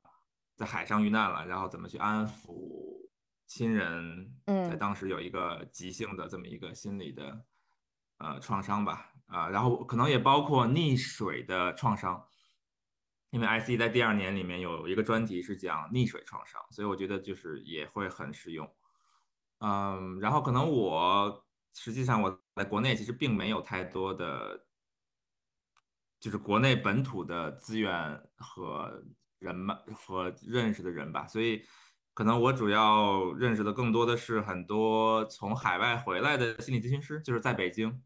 C: 在海上遇难了，然后怎么去安抚亲人？
A: 嗯
C: 在当时有一个急性的这么一个心理的呃创伤吧，啊，然后可能也包括溺水的创伤，因为 IC 在第二年里面有一个专题是讲溺水创伤，所以我觉得就是也会很实用。嗯，然后可能我实际上我在国内其实并没有太多的。就是国内本土的资源和人脉和认识的人吧，所以可能我主要认识的更多的是很多从海外回来的心理咨询师，就是在北京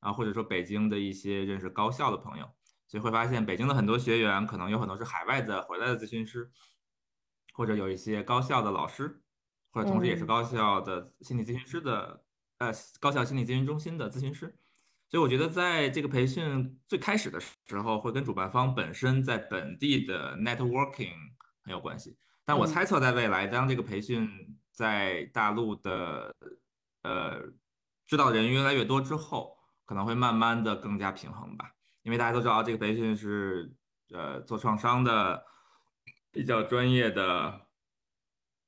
C: 啊，或者说北京的一些认识高校的朋友，所以会发现北京的很多学员可能有很多是海外的回来的咨询师，或者有一些高校的老师，或者同时也是高校的心理咨询师的呃高校心理咨询中心的咨询师。所以我觉得，在这个培训最开始的时候，会跟主办方本身在本地的 networking 很有关系。但我猜测，在未来，当这个培训在大陆的呃知道人越来越多之后，可能会慢慢的更加平衡吧。因为大家都知道，这个培训是呃做创伤的，比较专业的，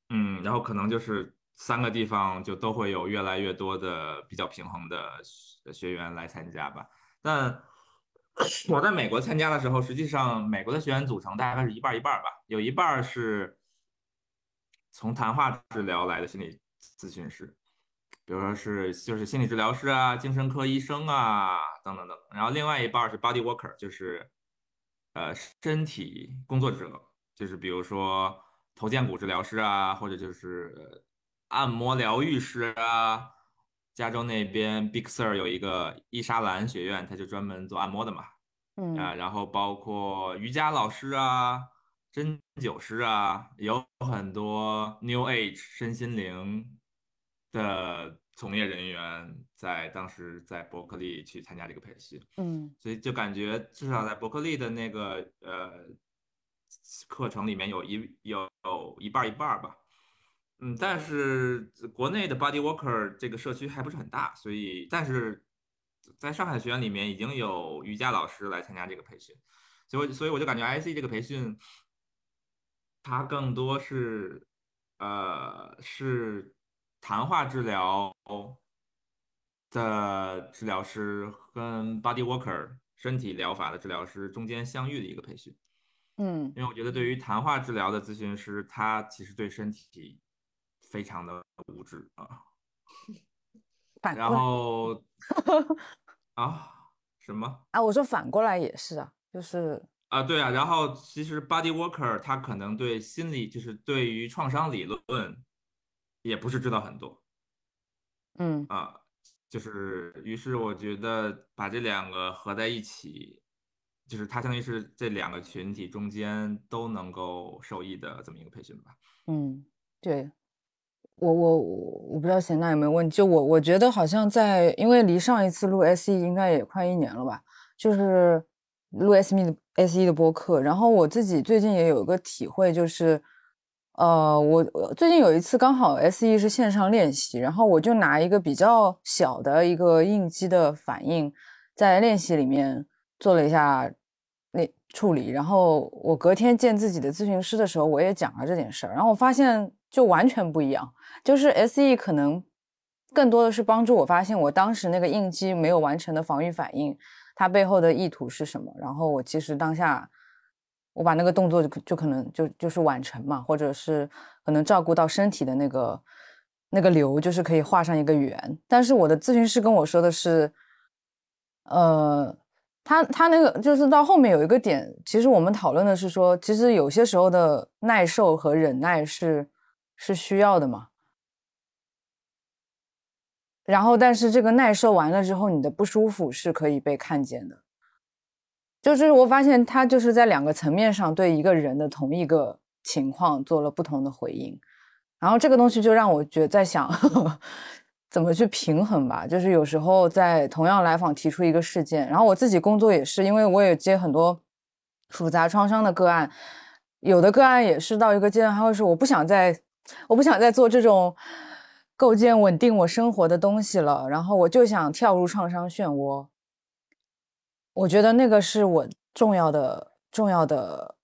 C: 嗯，然后可能就是。三个地方就都会有越来越多的比较平衡的学员来参加吧。但我在美国参加的时候，实际上美国的学员组成大概是一半一半吧，有一半是从谈话治疗来的心理咨询师，比如说是就是心理治疗师啊、精神科医生啊等等等。然后另外一半是 body worker，就是呃身体工作者，就是比如说头肩骨治疗师啊，或者就是。按摩疗愈师啊，加州那边 Big Sur 有一个伊莎兰学院，他就专门做按摩的嘛。
A: 嗯
C: 啊，然后包括瑜伽老师啊、针灸师啊，有很多 New Age 身心灵的从业人员在当时在伯克利去参加这个培训，
A: 嗯。
C: 所以就感觉至少在伯克利的那个呃课程里面有一有有一半儿一半儿吧。嗯，但是国内的 Body Worker 这个社区还不是很大，所以但是在上海学院里面已经有瑜伽老师来参加这个培训，所以我所以我就感觉 IC 这个培训，它更多是呃是谈话治疗的治疗师跟 Body Worker 身体疗法的治疗师中间相遇的一个培训。
A: 嗯
C: 因为我觉得对于谈话治疗的咨询师，他其实对身体非常的无知 啊。然后啊什么
A: 啊，我说反过来也是啊，就是
C: 啊？对啊，然后其实 body worker 他可能对心理，就是对于创伤理论也不是知道很多
A: 嗯
C: 啊。就是于是我觉得把这两个合在一起，就是它相当于是这两个群体中间都能够受益的这么一个培训吧。
A: 嗯，对。我我我我不知道贤娜有没有问，就我我觉得好像在，因为离上一次录 SE 应该也快一年了吧，就是录 SE 的 SE 的播客，然后我自己最近也有一个体会，就是，呃，我我最近有一次刚好 SE 是线上练习，然后我就拿一个比较小的一个应激的反应，在练习里面做了一下那处理，然后我隔天见自己的咨询师的时候，我也讲了这件事儿，然后我发现就完全不一样，就是 SE 可能更多的是帮助我发现我当时那个应激没有完成的防御反应，它背后的意图是什么，然后我其实当下我把那个动作就就可能就就是完成嘛，或者是可能照顾到身体的那个那个流，就是可以画上一个圆，但是我的咨询师跟我说的是，呃。他他那个就是到后面有一个点，其实我们讨论的是说，其实有些时候的耐受和忍耐是是需要的嘛。然后，但是这个耐受完了之后，你的不舒服是可以被看见的。就是我发现他就是在两个层面上对一个人的同一个情况做了不同的回应，然后这个东西就让我觉得在想。怎么去平衡吧？就是有时候在同样来访提出一个事件，然后我自己工作也是，因为我也接很多复杂创伤的个案，有的个案也是到一个阶段，他会说我不想再，我不想再做这种构建稳定我生活的东西了，然后我就想跳入创伤漩涡。我觉得那个是我重要的重要的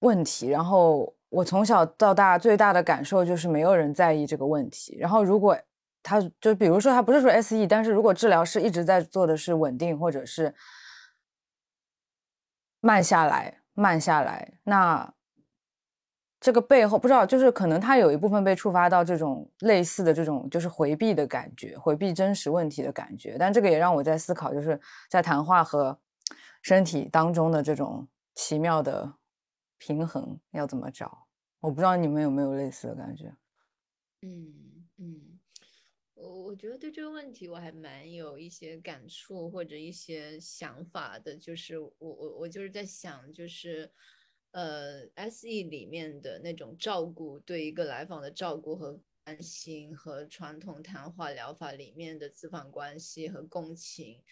A: 问题，然后我从小到大最大的感受就是没有人在意这个问题，然后如果。他就比如说，他不是说 SE，但是如果治疗师一直在做的是稳定，或者是慢下来、慢下来，那这个背后不知道，就是可能他有一部分被触发到这种类似的这种就是回避的感觉，回避真实问题的感觉。但这个也让我在思考，就是在谈话和身体当中的这种奇妙的平衡要怎么找？我不知道你们有没有类似的感觉？
B: 嗯嗯。我我觉得对这个问题我还蛮有一些感触或者一些想法的，就是我我我就是在想，就是呃，SE 里面的那种照顾，对一个来访的照顾和关心，和传统谈话疗法里面的咨访关系和共情，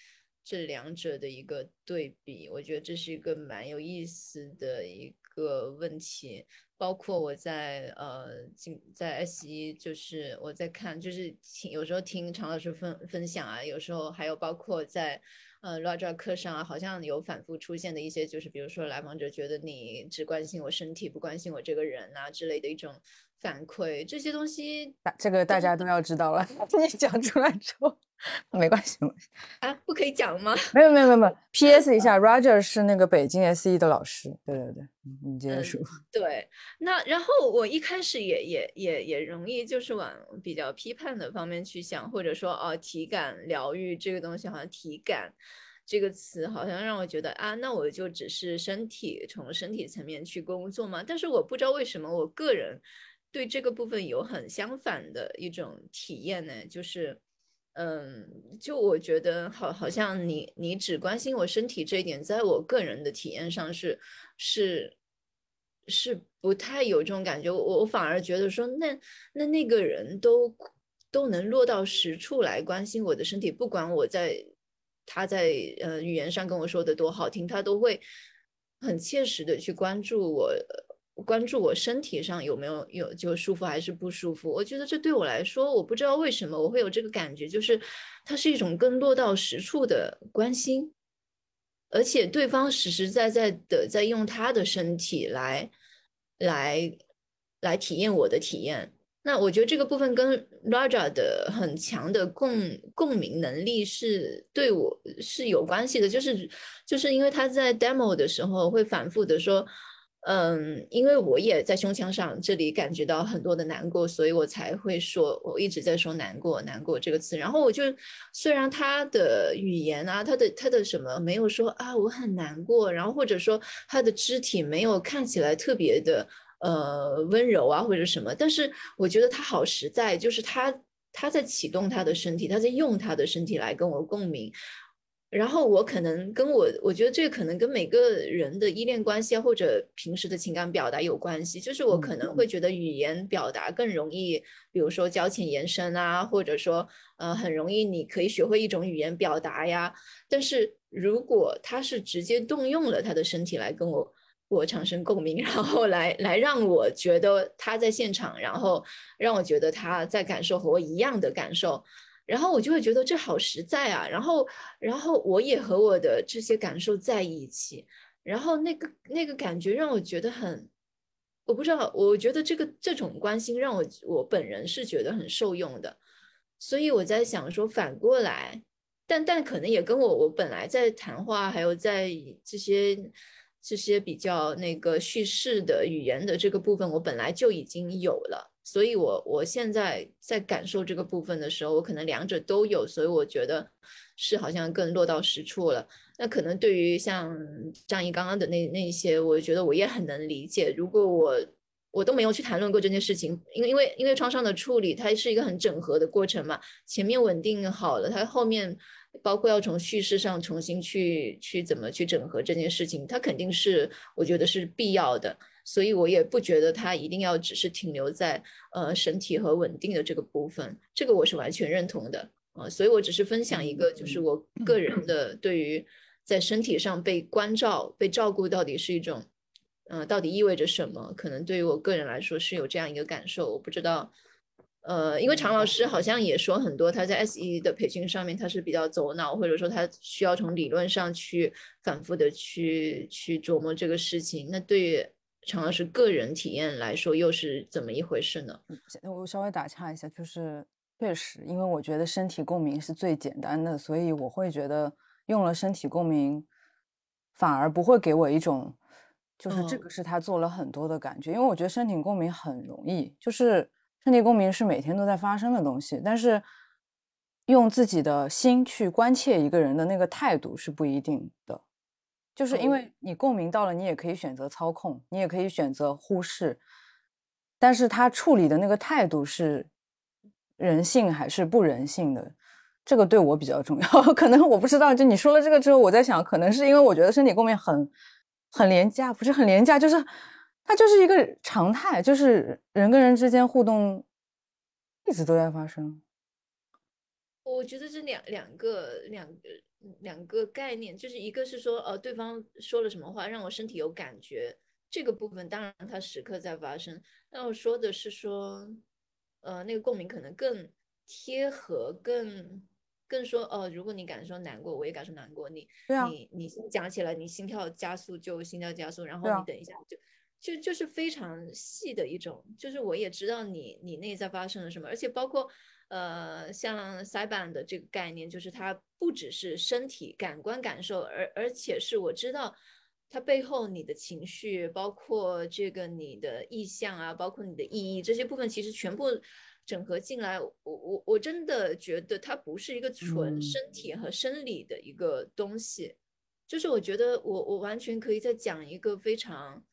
B: 这两者的一个对比，我觉得这是一个蛮有意思的一个问题。包括我在呃，进在 S 一，就是我在看，就是听有时候听常老师分分享啊，有时候还有包括在呃 Roger 课上啊，好像有反复出现的一些，就是比如说来访者觉得你只关心我身体，不关心我这个人啊之类的一种反馈，这些东西，
A: 这个大家都要知道了，你讲出来之后。没关系，
B: 啊，不可以讲吗？
A: 没有没有没有没有。P.S. 一下，Roger 是那个北京 S.E 的老师。对对对，你接着说。
B: 嗯、对，那然后我一开始也也也也容易就是往比较批判的方面去想，或者说哦，体感疗愈这个东西，好像体感这个词好像让我觉得啊，那我就只是身体从身体层面去工作嘛。但是我不知道为什么我个人对这个部分有很相反的一种体验呢，就是。嗯，就我觉得好，好像你你只关心我身体这一点，在我个人的体验上是是是不太有这种感觉。我我反而觉得说，那那那个人都都能落到实处来关心我的身体，不管我在他在呃语言上跟我说的多好听，他都会很切实的去关注我。关注我身体上有没有有就舒服还是不舒服？我觉得这对我来说，我不知道为什么我会有这个感觉，就是它是一种更落到实处的关心，而且对方实实在在的在用他的身体来来来体验我的体验。那我觉得这个部分跟 Raja 的很强的共共鸣能力是对我是有关系的，就是就是因为他在 demo 的时候会反复的说。嗯，因为我也在胸腔上这里感觉到很多的难过，所以我才会说，我一直在说难过，难过这个词。然后我就，虽然他的语言啊，他的他的什么没有说啊我很难过，然后或者说他的肢体没有看起来特别的呃温柔啊或者什么，但是我觉得他好实在，就是他他在启动他的身体，他在用他的身体来跟我共鸣。然后我可能跟我，我觉得这个可能跟每个人的依恋关系啊，或者平时的情感表达有关系。就是我可能会觉得语言表达更容易，比如说交浅言深啊，或者说呃很容易你可以学会一种语言表达呀。但是如果他是直接动用了他的身体来跟我我产生共鸣，然后来来让我觉得他在现场，然后让我觉得他在感受和我一样的感受。然后我就会觉得这好实在啊，然后，然后我也和我的这些感受在一起，然后那个那个感觉让我觉得很，我不知道，我觉得这个这种关心让我我本人是觉得很受用的，所以我在想说反过来，但但可能也跟我我本来在谈话还有在这些这些比较那个叙事的语言的这个部分，我本来就已经有了。所以，我我现在在感受这个部分的时候，我可能两者都有，所以我觉得是好像更落到实处了。那可能对于像张毅刚刚的那那些，我觉得我也很能理解。如果我我都没有去谈论过这件事情，因为因为因为创伤的处理，它是一个很整合的过程嘛。前面稳定好了，它后面包括要从叙事上重新去去怎么去整合这件事情，它肯定是我觉得是必要的。所以我也不觉得他一定要只是停留在呃身体和稳定的这个部分，这个我是完全认同的啊。所以我只是分享一个，就是我个人的对于在身体上被关照、被照顾到底是一种，嗯，到底意味着什么？可能对于我个人来说是有这样一个感受。我不知道，呃，因为常老师好像也说很多，他在 S E 的培训上面他是比较走脑，或者说他需要从理论上去反复的去去琢磨这个事情。那对于常老师个人体验来说，又是怎么一回事呢？
A: 我稍微打岔一下，就是确实，因为我觉得身体共鸣是最简单的，所以我会觉得用了身体共鸣，反而不会给我一种就是这个是他做了很多的感觉。因为我觉得身体共鸣很容易，就是身体共鸣是每天都在发生的东西，但是用自己的心去关切一个人的那个态度是不一定的。就是因为你共鸣到了，你也可以选择操控，你也可以选择忽视，但是他处理的那个态度是人性还是不人性的，这个对我比较重要。可能我不知道，就你说了这个之后，我在想，可能是因为我觉得身体共鸣很很廉价，不是很廉价，就是它就是一个常态，就是人跟人之间互动一直都在发生。
B: 我觉得这两两个两个。两个概念，就是一个是说，呃，对方说了什么话让我身体有感觉，这个部分当然它时刻在发生。那我说的是说，呃，那个共鸣可能更贴合，更更说，哦，如果你感受难过，我也感受难过。你你你讲起来，你心跳加速就心跳加速，然后你等一下就就就是非常细的一种，就是我也知道你你内在发生了什么，而且包括。呃，像塞班的这个概念，就是它不只是身体感官感受，而而且是我知道它背后你的情绪，包括这个你的意向啊，包括你的意义这些部分，其实全部整合进来。我我我真的觉得它不是一个纯身体和生理的一个东西，就是我觉得我我完全可以再讲一个非常。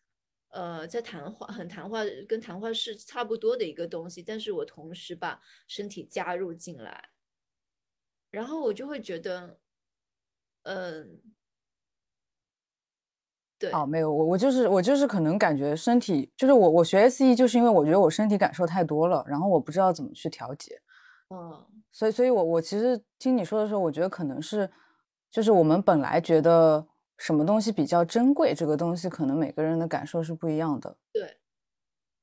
B: 呃，在谈话很谈话，跟谈话是差不多的一个东西，但是我同时把身体加入进来，然后我就会觉得，嗯，对，
A: 哦，没有，我我就是我就是可能感觉身体，就是我我学 SE 就是因为我觉得我身体感受太多了，然后我不知道怎么去调节，
B: 嗯，
A: 所以所以我我其实听你说的时候，我觉得可能是，就是我们本来觉得什么东西比较珍贵，这个东西可能每个人的感受是不一样的。
B: 对，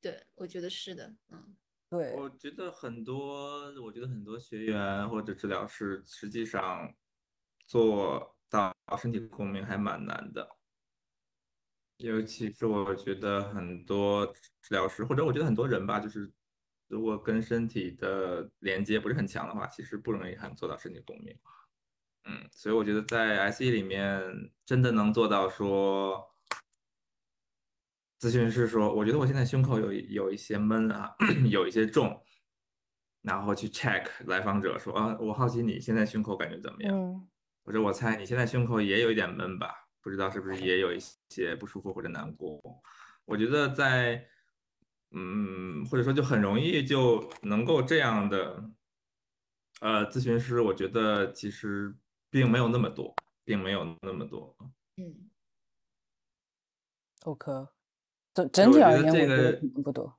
B: 对，我觉得是的，嗯，
A: 对，
C: 我觉得很多，我觉得很多学员或者治疗师，实际上做到身体共鸣还蛮难的。尤其是我觉得很多治疗师，或者我觉得很多人吧，就是如果跟身体的连接不是很强的话，其实不容易很做到身体共鸣。嗯，所以我觉得在 SE 里面真的能做到说，咨询师说，我觉得我现在胸口有有一些闷啊，有一些重，然后去 check 来访者说啊，我好奇你现在胸口感觉怎么样？
A: 嗯，
C: 或者我猜你现在胸口也有一点闷吧？不知道是不是也有一些不舒服或者难过？我觉得在，嗯，或者说就很容易就能够这样的，呃，咨询师，我觉得其实并没有那么多，并没有那么多。
B: 嗯
A: ，OK，整整体而言，我
C: 这
A: 觉得
C: 个
A: 不多。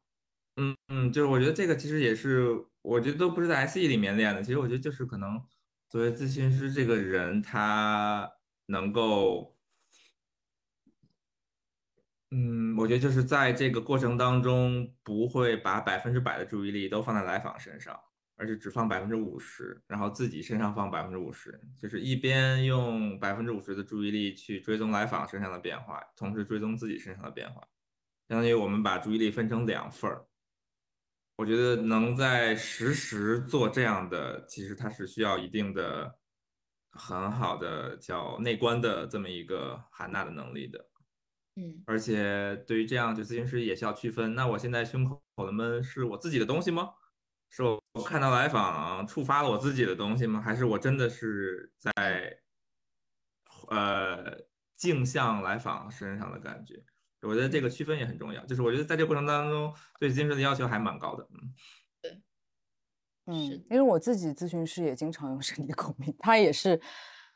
C: 嗯嗯，就是我觉得这个其实也是，我觉得都不是在 SE 里面练的。其实我觉得就是可能作为咨询师这个人，他能够，嗯，我觉得就是在这个过程当中，不会把百分之百的注意力都放在来访身上，而是只放百分之五十，然后自己身上放百分之五十，就是一边用百分之五十的注意力去追踪来访身上的变化，同时追踪自己身上的变化，相当于我们把注意力分成两份儿。我觉得能在实时做这样的，其实它是需要一定的很好的叫内观的这么一个含纳的能力的。
B: 嗯，
C: 而且对于这样，就咨询师也需要区分，那我现在胸口的闷是我自己的东西吗？是我我看到来访触发了我自己的东西吗？还是我真的是在呃镜像来访身上的感觉？我觉得这个区分也很重要，就是我觉得在这个过程当中，对咨询师的要求还蛮高的。嗯，
A: 对
B: 嗯，
A: 因为我自己咨询师也经常用身体共鸣，他也是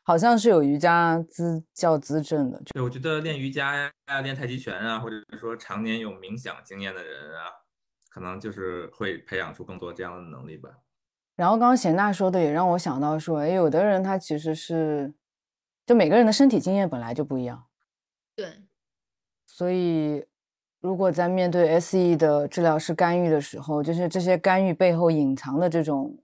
A: 好像是有瑜伽资教资证的，
C: 对，我觉得练瑜伽呀、练太极拳啊，或者说常年有冥想经验的人啊，可能就是会培养出更多这样的能力吧。
A: 然后刚刚贤娜说的也让我想到说，哎，有的人他其实是，就每个人的身体经验本来就不一样，
B: 对，
A: 所以如果在面对 SE 的治疗师干预的时候，就是这些干预背后隐藏的这种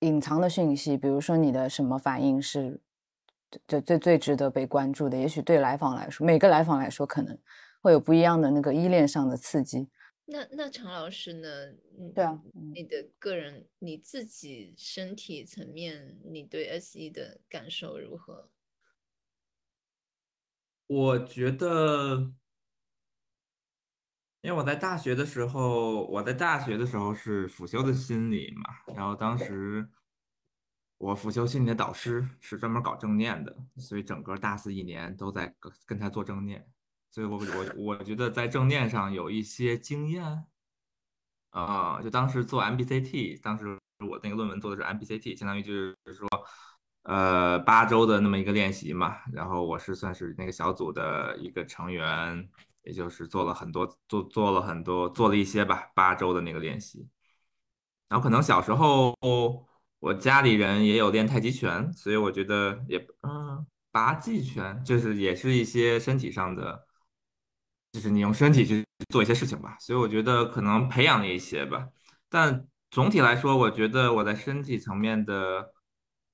A: 隐藏的讯息，比如说你的什么反应是最最最值得被关注的，也许对来访来说，每个来访来说可能会有不一样的那个依恋上的刺激。
B: 那那常老师呢？嗯
A: 对啊嗯
B: 你的个人你自己身体层面，你对 SE 的感受如何？
C: 我觉得，因为我在大学的时候，我在大学的时候是辅修的心理嘛，然后当时我辅修心理的导师是专门搞正念的，所以整个大四一年都在跟跟他做正念，所以我我我觉得在正念上有一些经验，啊、就当时做 MBCT，当时我那个论文做的是 MBCT，相当于就是说。呃，八周的那么一个练习嘛，然后我是算是那个小组的一个成员，也就是做了很多，做做了很多，做了一些吧，八周的那个练习。然后可能小时候我家里人也有练太极拳，所以我觉得也嗯，拔济拳就是也是一些身体上的，就是你用身体去做一些事情吧，所以我觉得可能培养了一些吧。但总体来说，我觉得我在身体层面的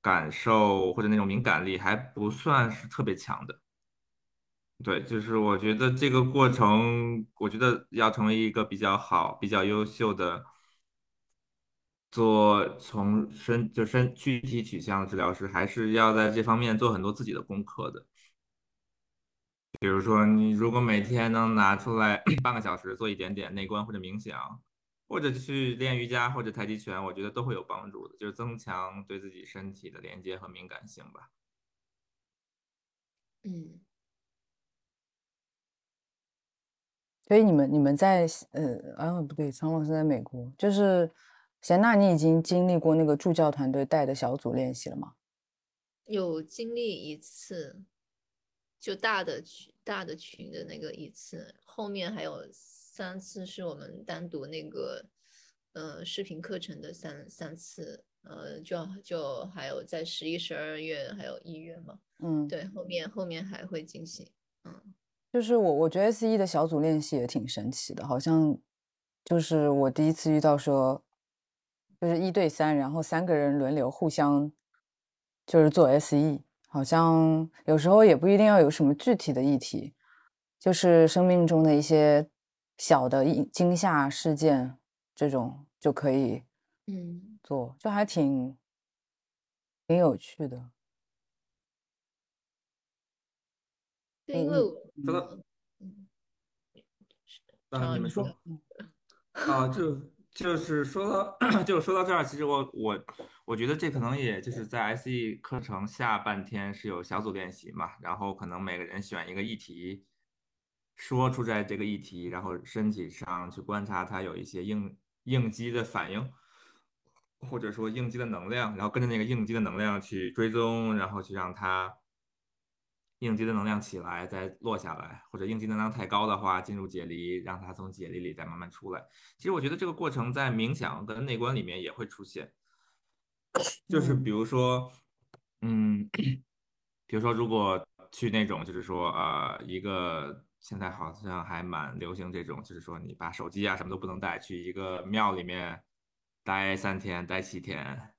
C: 感受或者那种敏感力还不算是特别强的。对，就是我觉得这个过程，我觉得要成为一个比较好、比较优秀的做从身就身具体取向的治疗师，还是要在这方面做很多自己的功课的。比如说，你如果每天能拿出来 半个小时做一点点内观或者冥想，或者去练瑜伽或者太极拳，我觉得都会有帮助的，就是增强对自己身体的连接和敏感性吧。
B: 嗯，
A: 所以你们你们在呃啊不对，常老师在美国，就是贤娜，你已经经历过那个助教团队带的小组练习了吗？
B: 有经历一次，就大的群大的群的那个一次，后面还有三次是我们单独那个呃视频课程的三三次，呃就就还有在十一、十二月还有一月嘛，
A: 嗯，
B: 对，后面后面还会进行，嗯，
A: 就是我我觉得 S E 的小组练习也挺神奇的，好像就是我第一次遇到说，就是一对三，然后三个人轮流互相就是做 SE，好像有时候也不一定要有什么具体的议题，就是生命中的一些小的一惊吓事件这种就可以
B: 嗯，
A: 做，就还挺挺有趣的。
B: 对，因
A: 嗯
B: 为我
C: 说到
B: 嗯，
C: 啊，
B: 你
C: 你们说
B: 说
C: 啊，就就是说到 就说到这儿，其实我我我觉得这可能也就是在 SE 课程下半天是有小组练习嘛，然后可能每个人选一个议题，说出在这个议题，然后身体上去观察它有一些应应激的反应，或者说应激的能量，然后跟着那个应激的能量去追踪，然后去让它应激的能量起来，再落下来，或者应激能量太高的话，进入解离，让它从解离里再慢慢出来。其实我觉得这个过程在冥想跟内观里面也会出现，就是比如说，嗯，比如说如果去那种就是说呃一个现在好像还蛮流行这种，就是说你把手机啊什么都不能带，去一个庙里面待三天、待七天，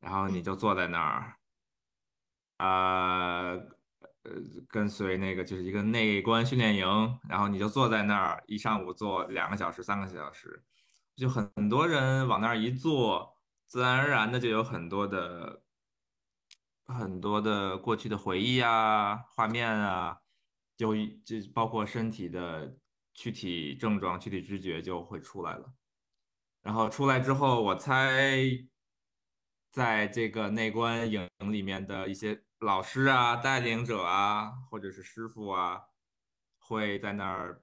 C: 然后你就坐在那儿，啊、呃，跟随那个就是一个内观训练营，然后你就坐在那儿一上午坐两个小时、三个小时，就很很多人往那儿一坐，自然而然的就有很多的很多的过去的回忆啊、画面啊，就就包括身体的躯体症状、躯体知觉就会出来了。然后出来之后，我猜，在这个内观营里面的一些老师啊、带领者啊，或者是师傅啊，会在那儿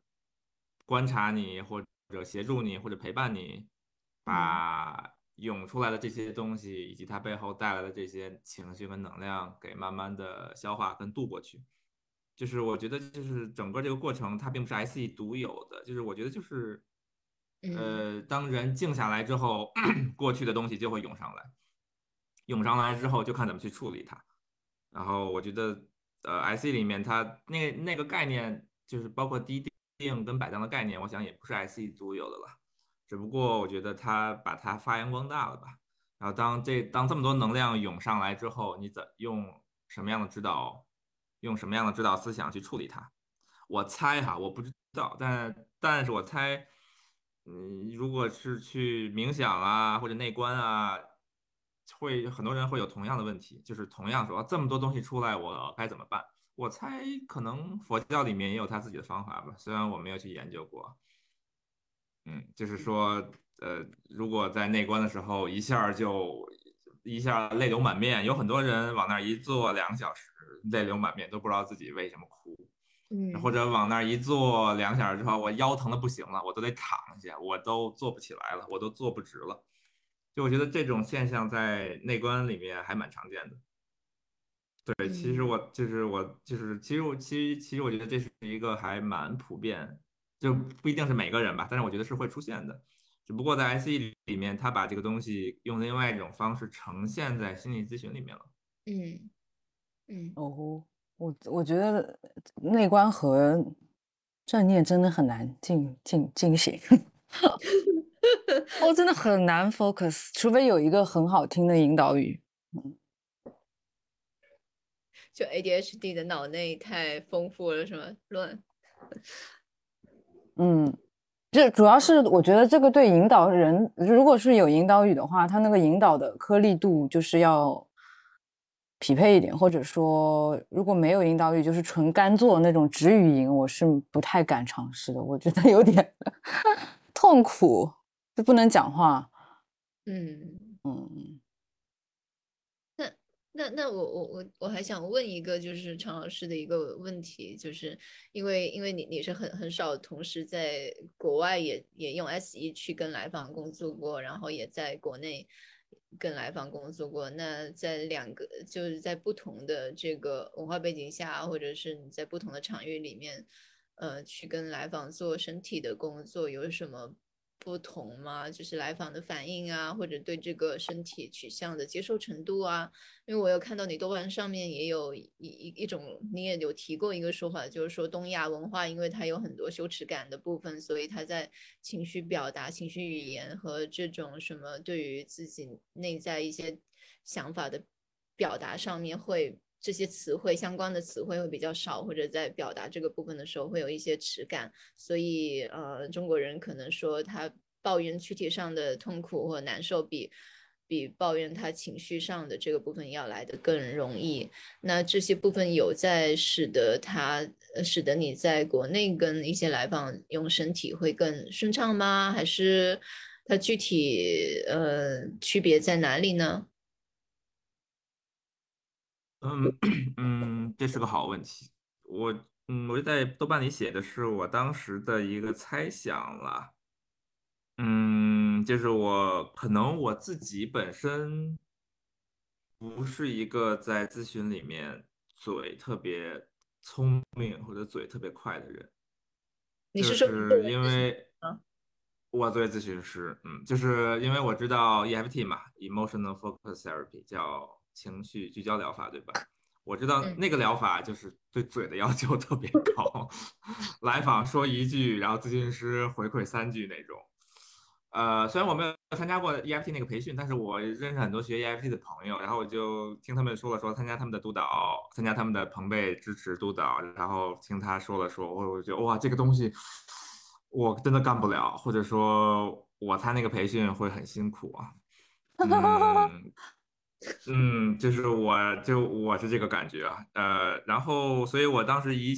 C: 观察你，或者协助你，或者陪伴你，把涌出来的这些东西，以及它背后带来的这些情绪跟能量，给慢慢的消化跟度过去。就是我觉得，就是整个这个过程，它并不是 SE 独有的，就是我觉得就是。
B: 嗯
C: 呃，当人静下来之后，过去的东西就会涌上来，涌上来之后就看怎么去处理它。然后我觉得，呃，SE 里面它那那个概念，就是包括低定跟摆荡的概念，我想也不是 SE 独有的了，只不过我觉得它把它发扬光大了吧。然后当这当这么多能量涌上来之后，你怎用什么样的指导，用什么样的指导思想去处理它？我猜哈，我不知道，但但是我猜。嗯，如果是去冥想啊，或者内观啊，会很多人会有同样的问题，就是同样说这么多东西出来，我该怎么办？我猜可能佛教里面也有他自己的方法吧，虽然我没有去研究过。嗯，就是说，呃，如果在内观的时候一下就一下泪流满面，有很多人往那儿一坐两个小时，泪流满面，都不知道自己为什么哭。
B: 嗯，
C: 或者往那儿一坐两个小时之后，我腰疼的不行了，我都得躺下，我都坐不起来了，我都坐不直了。就我觉得这种现象在内观里面还蛮常见的。对，其实我就是我就是其实我其实其实我觉得这是一个还蛮普遍，就不一定是每个人吧，但是我觉得是会出现的。只不过在 SE 里面，他把这个东西用另外一种方式呈现在心理咨询里面了。
B: 嗯嗯
A: 哦，我我觉得内观和正念真的很难进进进行，哦，真的很难 focus，除非有一个很好听的引导语。
B: 就 ADHD 的脑内太丰富了，是吗？乱。
A: 嗯，这主要是我觉得这个对引导人，如果是有引导语的话，它那个引导的颗粒度就是要匹配一点，或者说如果没有引导语，就是纯干做那种直语音，我是不太敢尝试的，我觉得有点 痛苦，就不能讲话。
B: 嗯，
A: 嗯，
B: 那那我我我我还想问一个，就是常老师的一个问题，就是因为因为你你是很很少同时在国外也也用 S E 去跟来访工作过，然后也在国内跟来访工作过。那在两个就是在不同的这个文化背景下，或者是你在不同的场域里面，呃，去跟来访做身体的工作，有什么？不同吗？就是来访的反应啊，或者对这个身体取向的接受程度啊。因为我有看到你豆瓣上面也有一一一种，你也有提过一个说法，就是说东亚文化，因为它有很多羞耻感的部分，所以它在情绪表达、情绪语言和这种什么对于自己内在一些想法的表达上面会。这些词汇相关的词汇会比较少，或者在表达这个部分的时候会有一些耻感，所以呃，中国人可能说他抱怨躯体上的痛苦或难受，比比抱怨他情绪上的这个部分要来的更容易。那这些部分有在使得他使得你在国内跟一些来访用身体会更顺畅吗？还是它具体呃区别在哪里呢？
C: 嗯嗯，这是个好问题。我嗯，我就在豆瓣里写的是我当时的一个猜想了。嗯，就是我可能我自己本身不是一个在咨询里面嘴特别聪明或者嘴特别快的人。
B: 你是
C: 说因为我作为咨询师，嗯，就是因为我知道 EFT 嘛，Emotional Focus Therapy 叫。情绪聚焦疗法，对吧？我知道那个疗法就是对嘴的要求特别高，来访说一句，然后咨询师回馈三句那种。呃，虽然我没有参加过 EFT 那个培训，但是我认识很多学 EFT 的朋友，然后我就听他们说了说参加他们的督导，参加他们的朋辈支持督导，然后听他说了说，我我觉得哇，这个东西我真的干不了，或者说我参那个培训会很辛苦啊。嗯。嗯，就是我就我是这个感觉啊，呃，然后所以我当时一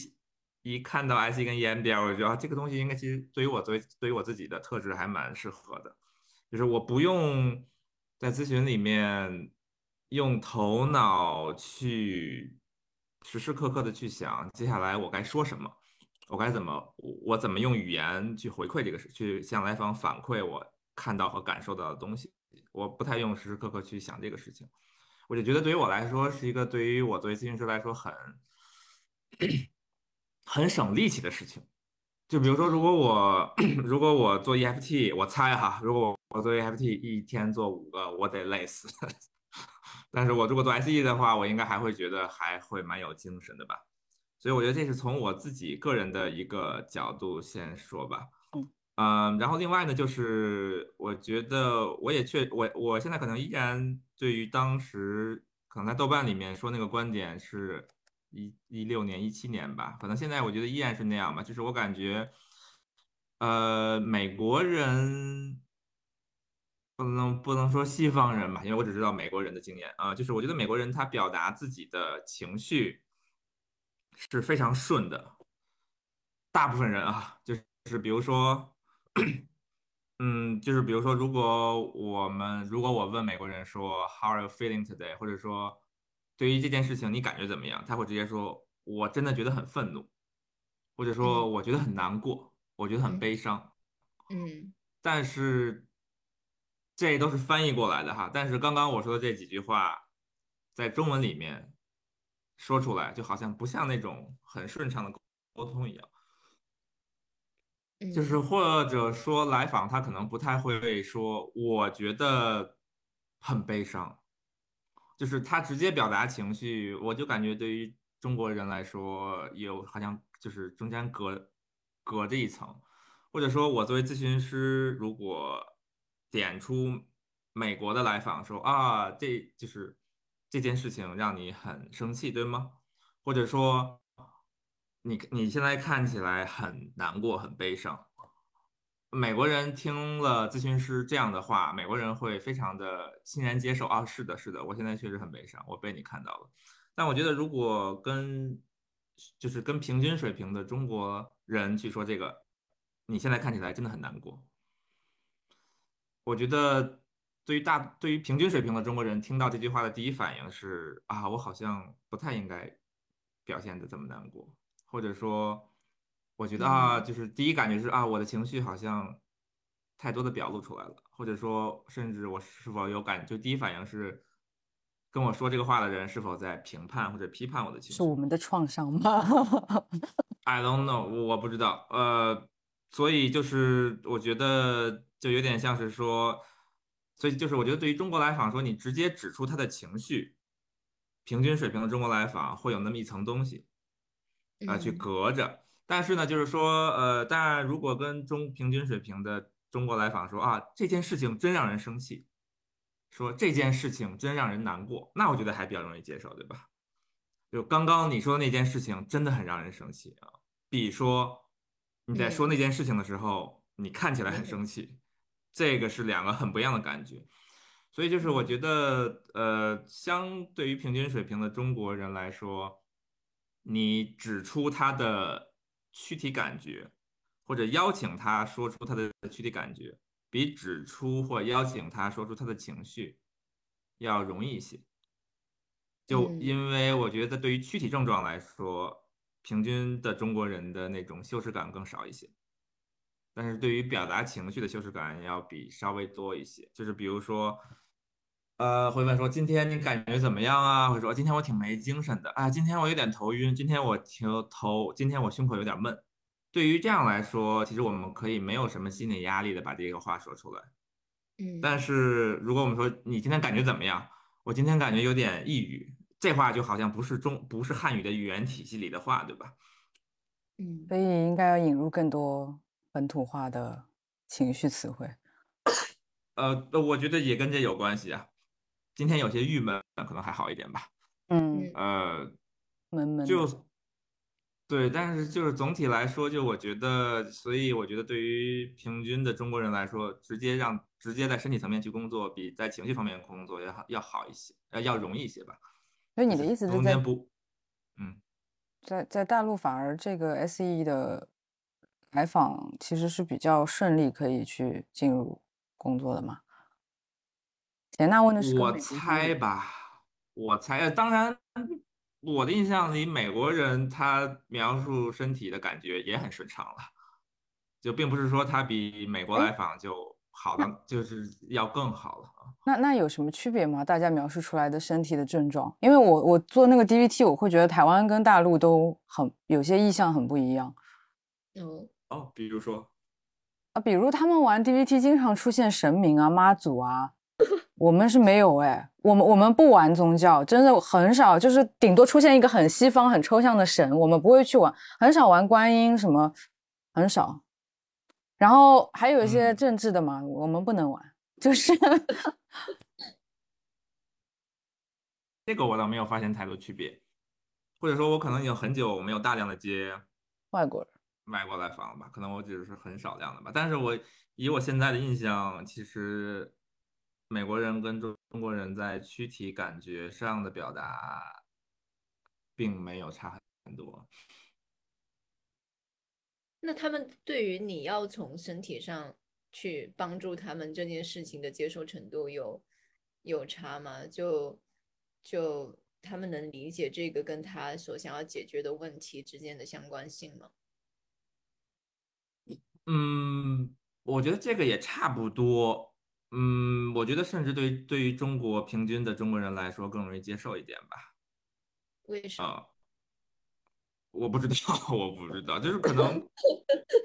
C: 一看到 IC 跟 EMDR，我就觉得这个东西应该其实对于我作为对于我自己的特质还蛮适合的，就是我不用在咨询里面用头脑去时时刻刻的去想接下来我该说什么，我该怎么我怎么用语言去回馈这个事，去向来访反馈我看到和感受到的东西。我不太用时时刻刻去想这个事情，我就觉得对于我来说是一个对于我作为咨询师来说很很省力气的事情。就比如说，如果我 如果我做 EFT，我猜哈，如果我做 EFT 一天做五个，我得累死。但是我如果做 SE 的话，我应该还会觉得还会蛮有精神的吧。所以我觉得这是从我自己个人的一个角度先说吧。嗯，然后另外呢，就是我觉得我也确我我现在可能依然对于当时可能在豆瓣里面说那个观点是一一六年一七年吧，可能现在我觉得依然是那样吧，就是我感觉，呃，美国人不能不能说西方人吧，因为我只知道美国人的经验啊，就是我觉得美国人他表达自己的情绪是非常顺的，大部分人啊，就是比如说。嗯，就是比如说，如果我们如果我问美国人说 How are you feeling today，或者说对于这件事情你感觉怎么样，他会直接说我真的觉得很愤怒，或者说我觉得很难过，我觉得很悲伤。
B: 嗯，
C: 但是这都是翻译过来的哈。但是刚刚我说的这几句话，在中文里面说出来，就好像不像那种很顺畅的沟通一样。就是或者说来访他可能不太会说，我觉得很悲伤，就是他直接表达情绪，我就感觉对于中国人来说，有好像就是中间隔隔着一层，或者说我作为咨询师，如果点出美国的来访说啊，这就是这件事情让你很生气，对吗？或者说。你你现在看起来很难过、很悲伤。美国人听了咨询师这样的话，美国人会非常的欣然接受啊，是的，是的，我现在确实很悲伤，我被你看到了。但我觉得，如果跟就是跟平均水平的中国人去说这个，你现在看起来真的很难过。我觉得对于大对于平均水平的中国人，听到这句话的第一反应是啊，我好像不太应该表现的这么难过，或者说，我觉得啊，就是第一感觉是啊，我的情绪好像太多的表露出来了，或者说，甚至我是否有感，就第一反应是跟我说这个话的人是否在评判或者批判我的情绪？
A: 是我们的创伤吗？
C: I don't know，我不知道。呃，所以就是我觉得就有点像是说。所以就是我觉得对于中国来访说，你直接指出他的情绪，平均水平的中国来访会有那么一层东西，啊，去隔着。但是呢，就是说，呃，当然如果跟中平均水平的中国来访说啊，这件事情真让人生气，说这件事情真让人难过，那我觉得还比较容易接受，对吧？就刚刚你说那件事情真的很让人生气啊，比说你在说那件事情的时候，你看起来很生气。这个是两个很不一样的感觉，所以就是我觉得，呃，相对于平均水平的中国人来说，你指出他的躯体感觉，或者邀请他说出他的躯体感觉，比指出或邀请他说出他的情绪要容易一些。就因为我觉得，对于躯体症状来说，平均的中国人的那种羞耻感更少一些。但是对于表达情绪的羞耻感要比稍微多一些，就是比如说，呃，会问说今天你感觉怎么样啊？或者说今天我挺没精神的啊，今天我有点头晕，今天我挺头，今天我胸口有点闷。对于这样来说，其实我们可以没有什么心理压力的把这个话说出来。
B: 嗯。
C: 但是如果我们说你今天感觉怎么样？我今天感觉有点抑郁，这话就好像不是中不是汉语的语言体系里的话，对吧？
B: 嗯。
A: 所以应该要引入更多。本土化的情绪词汇，
C: 呃，我觉得也跟这有关系啊。今天有些郁闷，可能还好一点吧。
A: 嗯，
C: 呃，
A: 闷闷
C: 就对，但是就是总体来说，就我觉得，所以我觉得对于平均的中国人来说，直接让直接在身体层面去工作，比在情绪方面工作要好要好一些，呃，要容易一些吧。
A: 所以你的意思是在
C: 不，嗯，
A: 在在大陆反而这个 S E 的。采访其实是比较顺利，可以去进入工作的嘛？钱娜问的是，
C: 我猜吧，我猜。当然，我的印象里，美国人他描述身体的感觉也很顺畅了，就并不是说他比美国来访就好的，就是要更好了
A: 那那有什么区别吗？大家描述出来的身体的症状？因为我我做那个 D V T，我会觉得台湾跟大陆都很有些意向很不一样。
B: 嗯。
C: 哦，比如说
A: 啊，比如他们玩 DVT 经常出现神明啊、妈祖啊，我们是没有哎，我们我们不玩宗教，真的很少，就是顶多出现一个很西方、很抽象的神，我们不会去玩，很少玩观音什么，很少。然后还有一些政治的嘛，我们不能玩，就是
C: 这个我倒没有发现太多区别，或者说我可能已经很久没有大量的接
A: 外国人。
C: 外国来访了吧，可能我只是很少量的吧。但是我以我现在的印象，其实美国人跟中中国人在躯体感觉上的表达，并没有差很多。
B: 那他们对于你要从身体上去帮助他们这件事情的接受程度有有差吗？就就他们能理解这个跟他所想要解决的问题之间的相关性吗？
C: 嗯，我觉得这个也差不多。嗯，我觉得甚至对于对于中国平均的中国人来说更容易接受一点吧。
B: 为什么？
C: 我不知道，我不知道，就是可能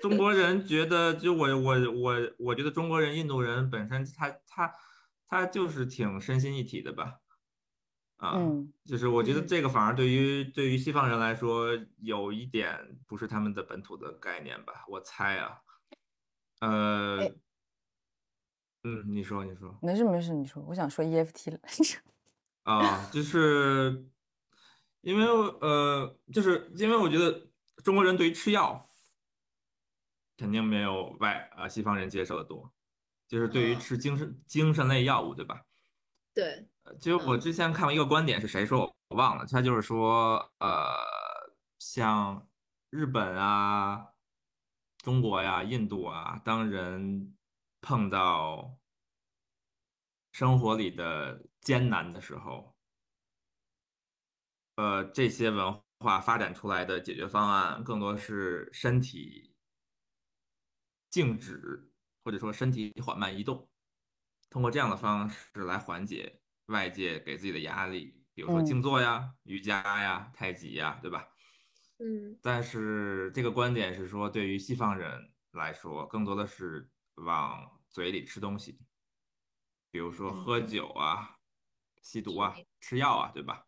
C: 中国人觉得，就我我我我觉得中国人、印度人本身他他他就是挺身心一体的吧。啊，就是我觉得这个反而对于对于西方人来说有一点不是他们的本土的概念吧，我猜啊。呃，嗯，你说，你说，
A: 没事没事，你说，我想说 EFT 了。
C: 啊，就是因为呃，就是因为我觉得中国人对于吃药肯定没有外啊西方人接受的多，就是对于吃精神精神类药物，对吧？
B: 对，
C: 就我之前看过一个观点是谁说，我忘了，他就是说，呃，像日本啊。中国呀，印度啊，当人碰到生活里的艰难的时候，呃，这些文化发展出来的解决方案更多是身体静止，或者说身体缓慢移动，通过这样的方式来缓解外界给自己的压力，比如说静坐呀、瑜伽呀、太极呀，对吧？
B: 嗯。
C: 但是这个观点是说，对于西方人来说，更多的是往嘴里吃东西，比如说喝酒啊、吸毒啊、吃药啊，对吧？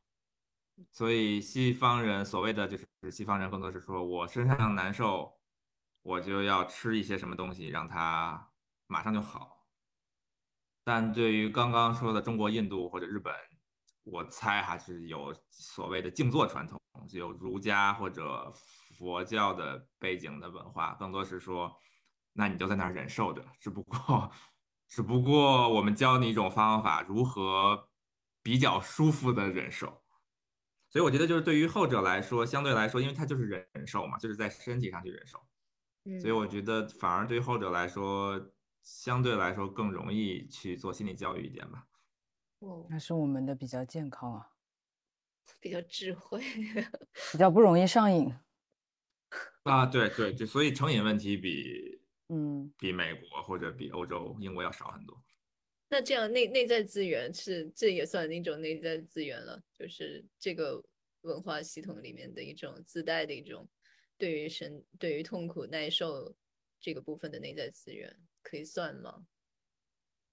C: 所以西方人所谓的就是西方人，更多是说我身上难受，我就要吃一些什么东西，让它马上就好。但对于刚刚说的中国、印度或者日本，我猜还是有所谓的静坐传统，有儒家或者佛教的背景的文化，更多是说，那你就在那儿忍受着，只不过，只不过我们教你一种方法，如何比较舒服的忍受。所以我觉得，就是对于后者来说，相对来说，因为他就是忍受嘛，就是在身体上去忍受，所以我觉得反而对于后者来说，相对来说更容易去做心理教育一点吧。
B: 哦，
A: 那是我们的比较健康啊，
B: 比较智慧，
A: 比较不容易上瘾。
C: 啊，对对对，所以成瘾问题比
A: 嗯
C: 比美国或者比欧洲、英国要少很多。
B: 那这样内内在资源是这也算一种内在资源了，就是这个文化系统里面的一种自带的一种对于神对于痛苦耐受这个部分的内在资源，可以算吗？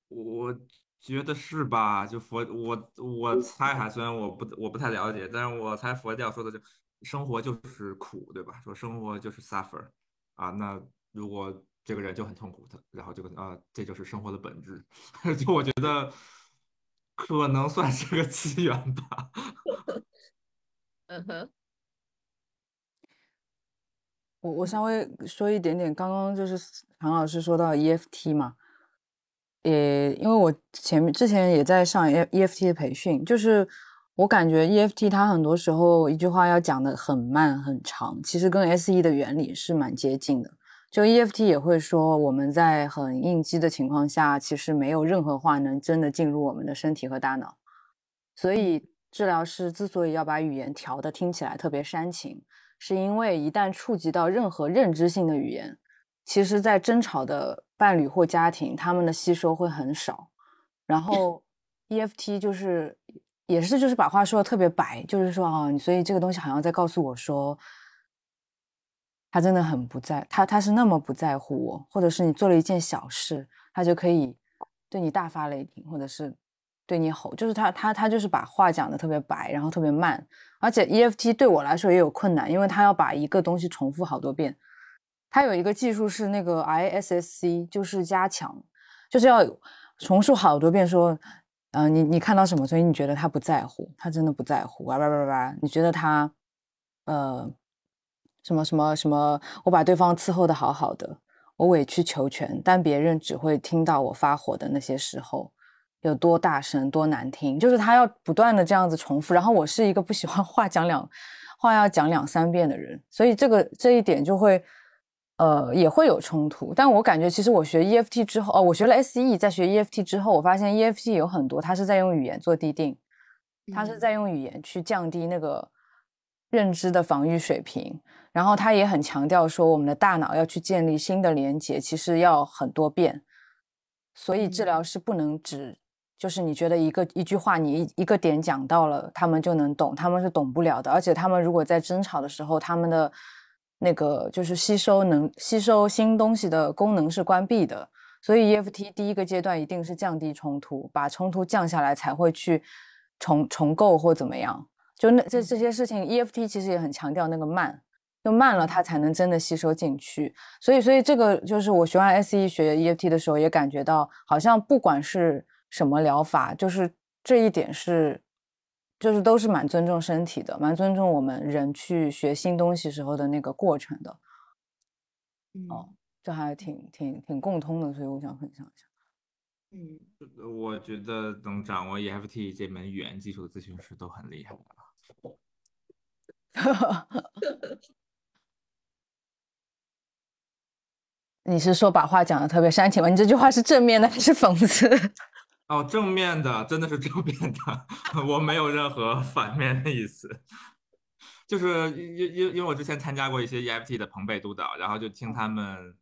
C: 我觉得是吧？就佛我我猜哈，虽然我不我不太了解，但是我猜佛教说的就生活就是苦，对吧？说生活就是 suffer 啊，那如果。这个人就很痛苦，他然后就啊，这就是生活的本质。就我觉得可能算是个资源吧。
B: 嗯哼，
A: 我我稍微说一点点，刚刚就是唐老师说到 EFT 嘛，也因为我前面之前也在上 EFT 的培训，就是我感觉 EFT 它很多时候一句话要讲的很慢很长，其实跟 SE 的原理是蛮接近的。就 EFT 也会说，我们在很应激的情况下，其实没有任何话能真的进入我们的身体和大脑。所以，治疗师之所以要把语言调的听起来特别煽情，是因为一旦触及到任何认知性的语言，其实，在争吵的伴侣或家庭，他们的吸收会很少。然后，EFT 就是也是就是把话说的特别白，就是说啊，所以这个东西好像在告诉我说。他真的很不在，他他是那么不在乎我，或者是你做了一件小事，他就可以对你大发雷霆，或者是对你吼，就是他他他就是把话讲的特别白，然后特别慢，而且 EFT 对我来说也有困难，因为他要把一个东西重复好多遍。他有一个技术是那个 ISSC，就是加强，就是要重述好多遍，说，嗯，你你看到什么，所以你觉得他不在乎，他真的不在乎，哇哇哇哇，你觉得他，呃。什么什么什么？我把对方伺候的好好的，我委曲求全，但别人只会听到我发火的那些时候，有多大声，多难听。就是他要不断的这样子重复。然后我是一个不喜欢 话讲两话要讲两三遍的人，所以这个这一点就会，呃，也会有冲突。但我感觉其实我学 EFT 之后，哦，我学了 SE，在学 EFT 之后，我发现 EFT 有很多，它是在用语言做地定，它是在用语言去降低那个认知的防御水平。然后他也很强调说，我们的大脑要去建立新的连接，其实要很多遍。所以治疗是不能只就是你觉得一个一句话，你一一个点讲到了，他们就能懂，他们是懂不了的。而且他们如果在争吵的时候，他们的那个就是吸收能吸收新东西的功能是关闭的。所以 EFT 第一个阶段一定是降低冲突，把冲突降下来，才会去重重构或怎么样。就那这这些事情，EFT 其实也很强调那个慢。就慢了，它才能真的吸收进去。所以，所以这个就是我学完 S E 学 E F T 的时候，也感觉到好像不管是什么疗法，就是这一点是，就是都是蛮尊重身体的，蛮尊重我们人去学新东西时候的那个过程的。哦，这还挺挺挺共通的，所以我想分享一下。
B: 嗯，
C: 我觉得能掌握 E F T 这门语言技术的咨询师都很厉害
A: 你是说把话讲的特别煽情吗？你这句话是正面的还是讽刺？
C: 哦，正面的真的是正面的，我没有任何反面的意思。就是因因因为我之前参加过一些 EFT 的朋辈督导，然后就听他们，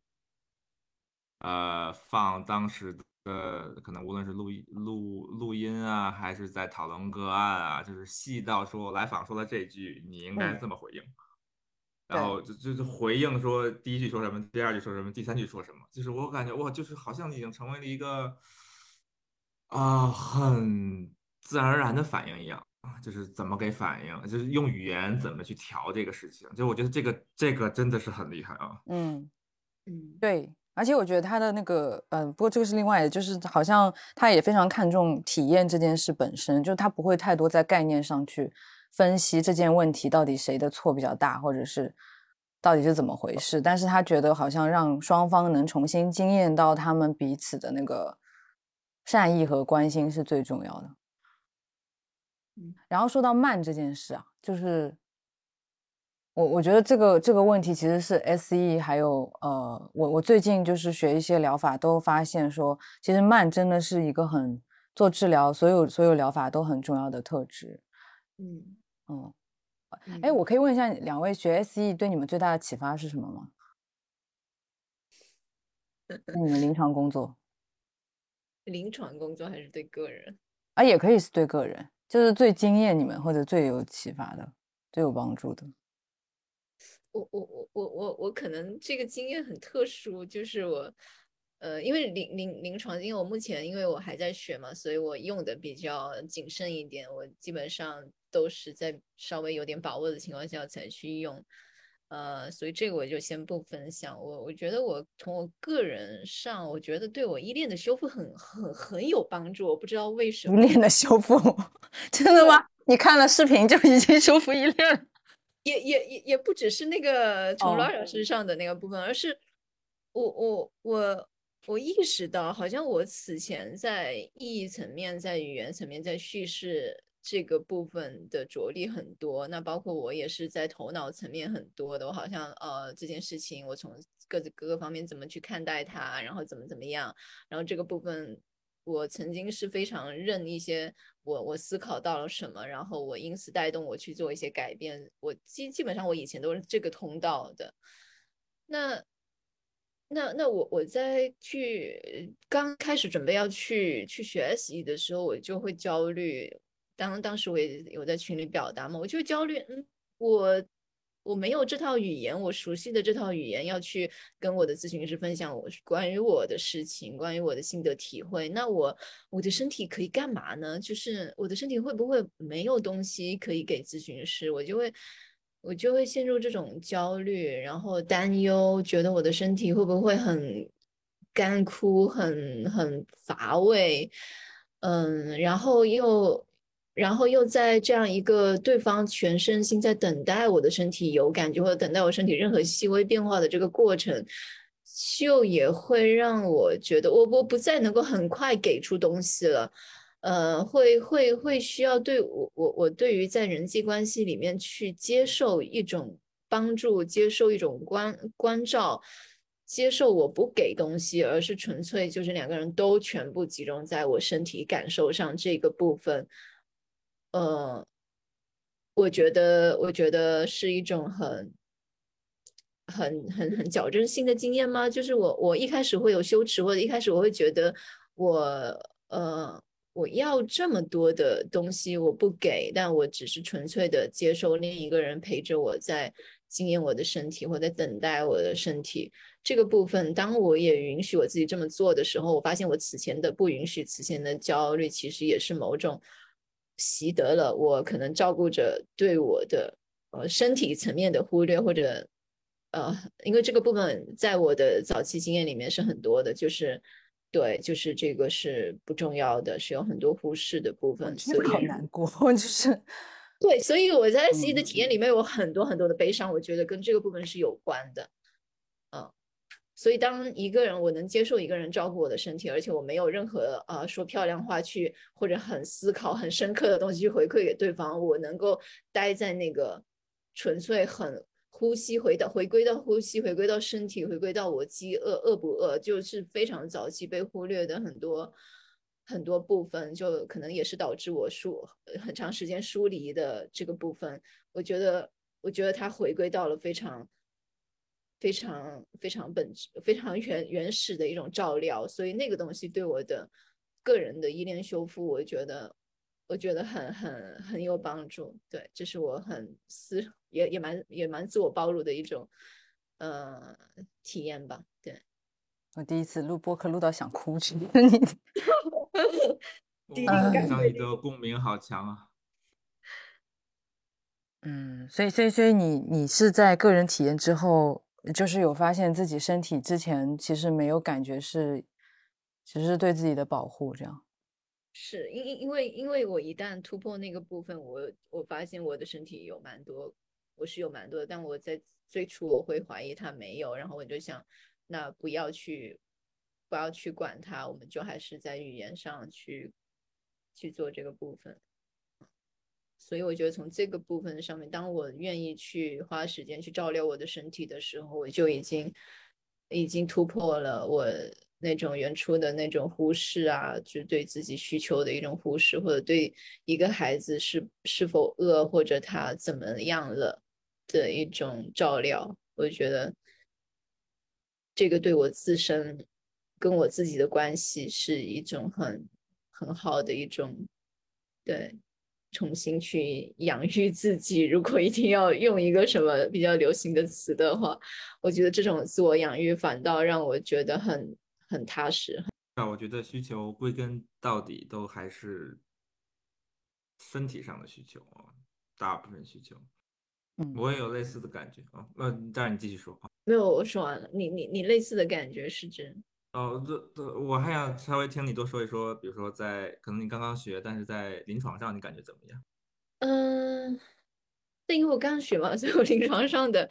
C: 呃，放当时的可能无论是录音录录音啊，还是在讨论个案啊，就是细到说来访说了这句，你应该这么回应，然后就就是回应说第一句说什么，第二句说什么，第三句说什么，就是我感觉哇，就是好像已经成为了一个啊很自然而然的反应一样。就是怎么给反应，就是用语言怎么去调这个事情，就我觉得这个这个真的是很厉害啊。
A: 嗯嗯，对，而且我觉得他的那个，嗯，不过这个是另外的，就是好像他也非常看重体验这件事本身，就他不会太多在概念上去分析这件问题到底谁的错比较大，或者是到底是怎么回事，但是他觉得好像让双方能重新惊艳到他们彼此的那个善意和关心是最重要的。然后说到慢这件事啊，就是我我觉得这个这个问题其实是 S E 还有呃，我我最近就是学一些疗法，都发现说，其实慢真的是一个很做治疗所有所有疗法都很重要的特质。嗯嗯，哎，我可以问一下两位学 S E 对你们最大的启发是什么吗？你们临床工作？
B: 临床工作还是对个人？
A: 啊，也可以是对个人。就是最惊艳你们或者最有启发的、最有帮助的。
B: 我我我我我我可能这个经验很特殊，就是我呃，因为临临临床，因为我目前因为我还在学嘛，所以我用的比较谨慎一点。我基本上都是在稍微有点把握的情况下才去用。呃，所以这个我就先不分享。我我觉得我从我个人上，我觉得对我依恋的修复很很很有帮助。我不知道为什么
A: 依恋的修复，真的吗？你看了视频就已经修复依恋了？
B: 也也也也不只是那个从老老身上的那个部分，而是我我我我意识到，好像我此前在意义层面、在语言层面、在叙事。这个部分的着力很多，那包括我也是在头脑层面很多的。我好像呃这件事情，我从各自各个方面怎么去看待它，然后怎么怎么样，然后这个部分我曾经是非常认一些我我思考到了什么，然后我因此带动我去做一些改变。我基基本上我以前都是这个通道的。那那那我我在去刚开始准备要去去学习的时候，我就会焦虑。当当时我也有在群里表达嘛，我就焦虑，嗯，我我没有这套语言，我熟悉的这套语言要去跟我的咨询师分享我关于我的事情，关于我的心得体会，那我我的身体可以干嘛呢？就是我的身体会不会没有东西可以给咨询师？我就会我就会陷入这种焦虑，然后担忧，觉得我的身体会不会很干枯，很很乏味，嗯，然后又。然后又在这样一个对方全身心在等待我的身体有感觉或者等待我身体任何细微变化的这个过程，就也会让我觉得我我不再能够很快给出东西了，呃，会会会需要对我我我对于在人际关系里面去接受一种帮助，接受一种关关照，接受我不给东西，而是纯粹就是两个人都全部集中在我身体感受上这个部分。呃，我觉得，我觉得是一种很、很、很、很矫正性的经验吗？就是我，我一开始会有羞耻，或者一开始我会觉得，我，呃，我要这么多的东西，我不给，但我只是纯粹的接受另一个人陪着我在经验我的身体，或者等待我的身体这个部分。当我也允许我自己这么做的时候，我发现我此前的不允许，此前的焦虑，其实也是某种。习得了，我可能照顾着对我的呃身体层面的忽略，或者呃，因为这个部分在我的早期经验里面是很多的，就是对，就是这个是不重要的，是有很多忽视的部分，所以
A: 好难过，就是
B: 对，所以我在 C 的体验里面有很多很多的悲伤，我觉得跟这个部分是有关的。所以，当一个人我能接受一个人照顾我的身体，而且我没有任何呃说漂亮话去或者很思考很深刻的东西去回馈给对方，我能够待在那个纯粹很呼吸回到回归到呼吸，回归到身体，回归到我饥饿饿不饿，就是非常早期被忽略的很多很多部分，就可能也是导致我疏很长时间疏离的这个部分。我觉得，我觉得它回归到了非常、非常、非常本质、非常原原始的一种照料，所以那个东西对我的个人的依恋修复，我觉得，我觉得很很很有帮助。对，这是我很私也也蛮也蛮自我暴露的一种呃体验吧。对。
A: 我第一次录播客录到想哭去，你，
C: 上你的共鸣好强啊！
A: 嗯，所以所以所以你你是在个人体验之后，就是有发现自己身体之前其实没有感觉是，只是对自己的保护这样。
B: 是因因因为因为我一旦突破那个部分，我我发现我的身体有蛮多，我是有蛮多的，但我在最初我会怀疑它没有，然后我就想。那不要去，不要去管它，我们就还是在语言上去去做这个部分。所以我觉得从这个部分上面，当我愿意去花时间去照料我的身体的时候，我就已经已经突破了我那种原初的那种忽视啊，就对自己需求的一种忽视，或者对一个孩子是是否饿或者他怎么样了的一种照料。我觉得。这个对我自身跟我自己的关系是一种很很好的一种，对，重新去养育自己。如果一定要用一个什么比较流行的词的话，我觉得这种自我养育反倒让我觉得很很踏实。
C: 那，我觉得需求归根到底都还是身体上的需求啊，大部分需求。
A: 嗯，
C: 我也有类似的感觉啊。那当然，你继续说。
B: 没有，我说完了。你你你类似的感觉是指？
C: 哦，这这我还想稍微听你多说一说，比如说在可能你刚刚学，但是在临床上你感觉怎么样？
B: 嗯，对因为我刚学嘛，所以我临床上的，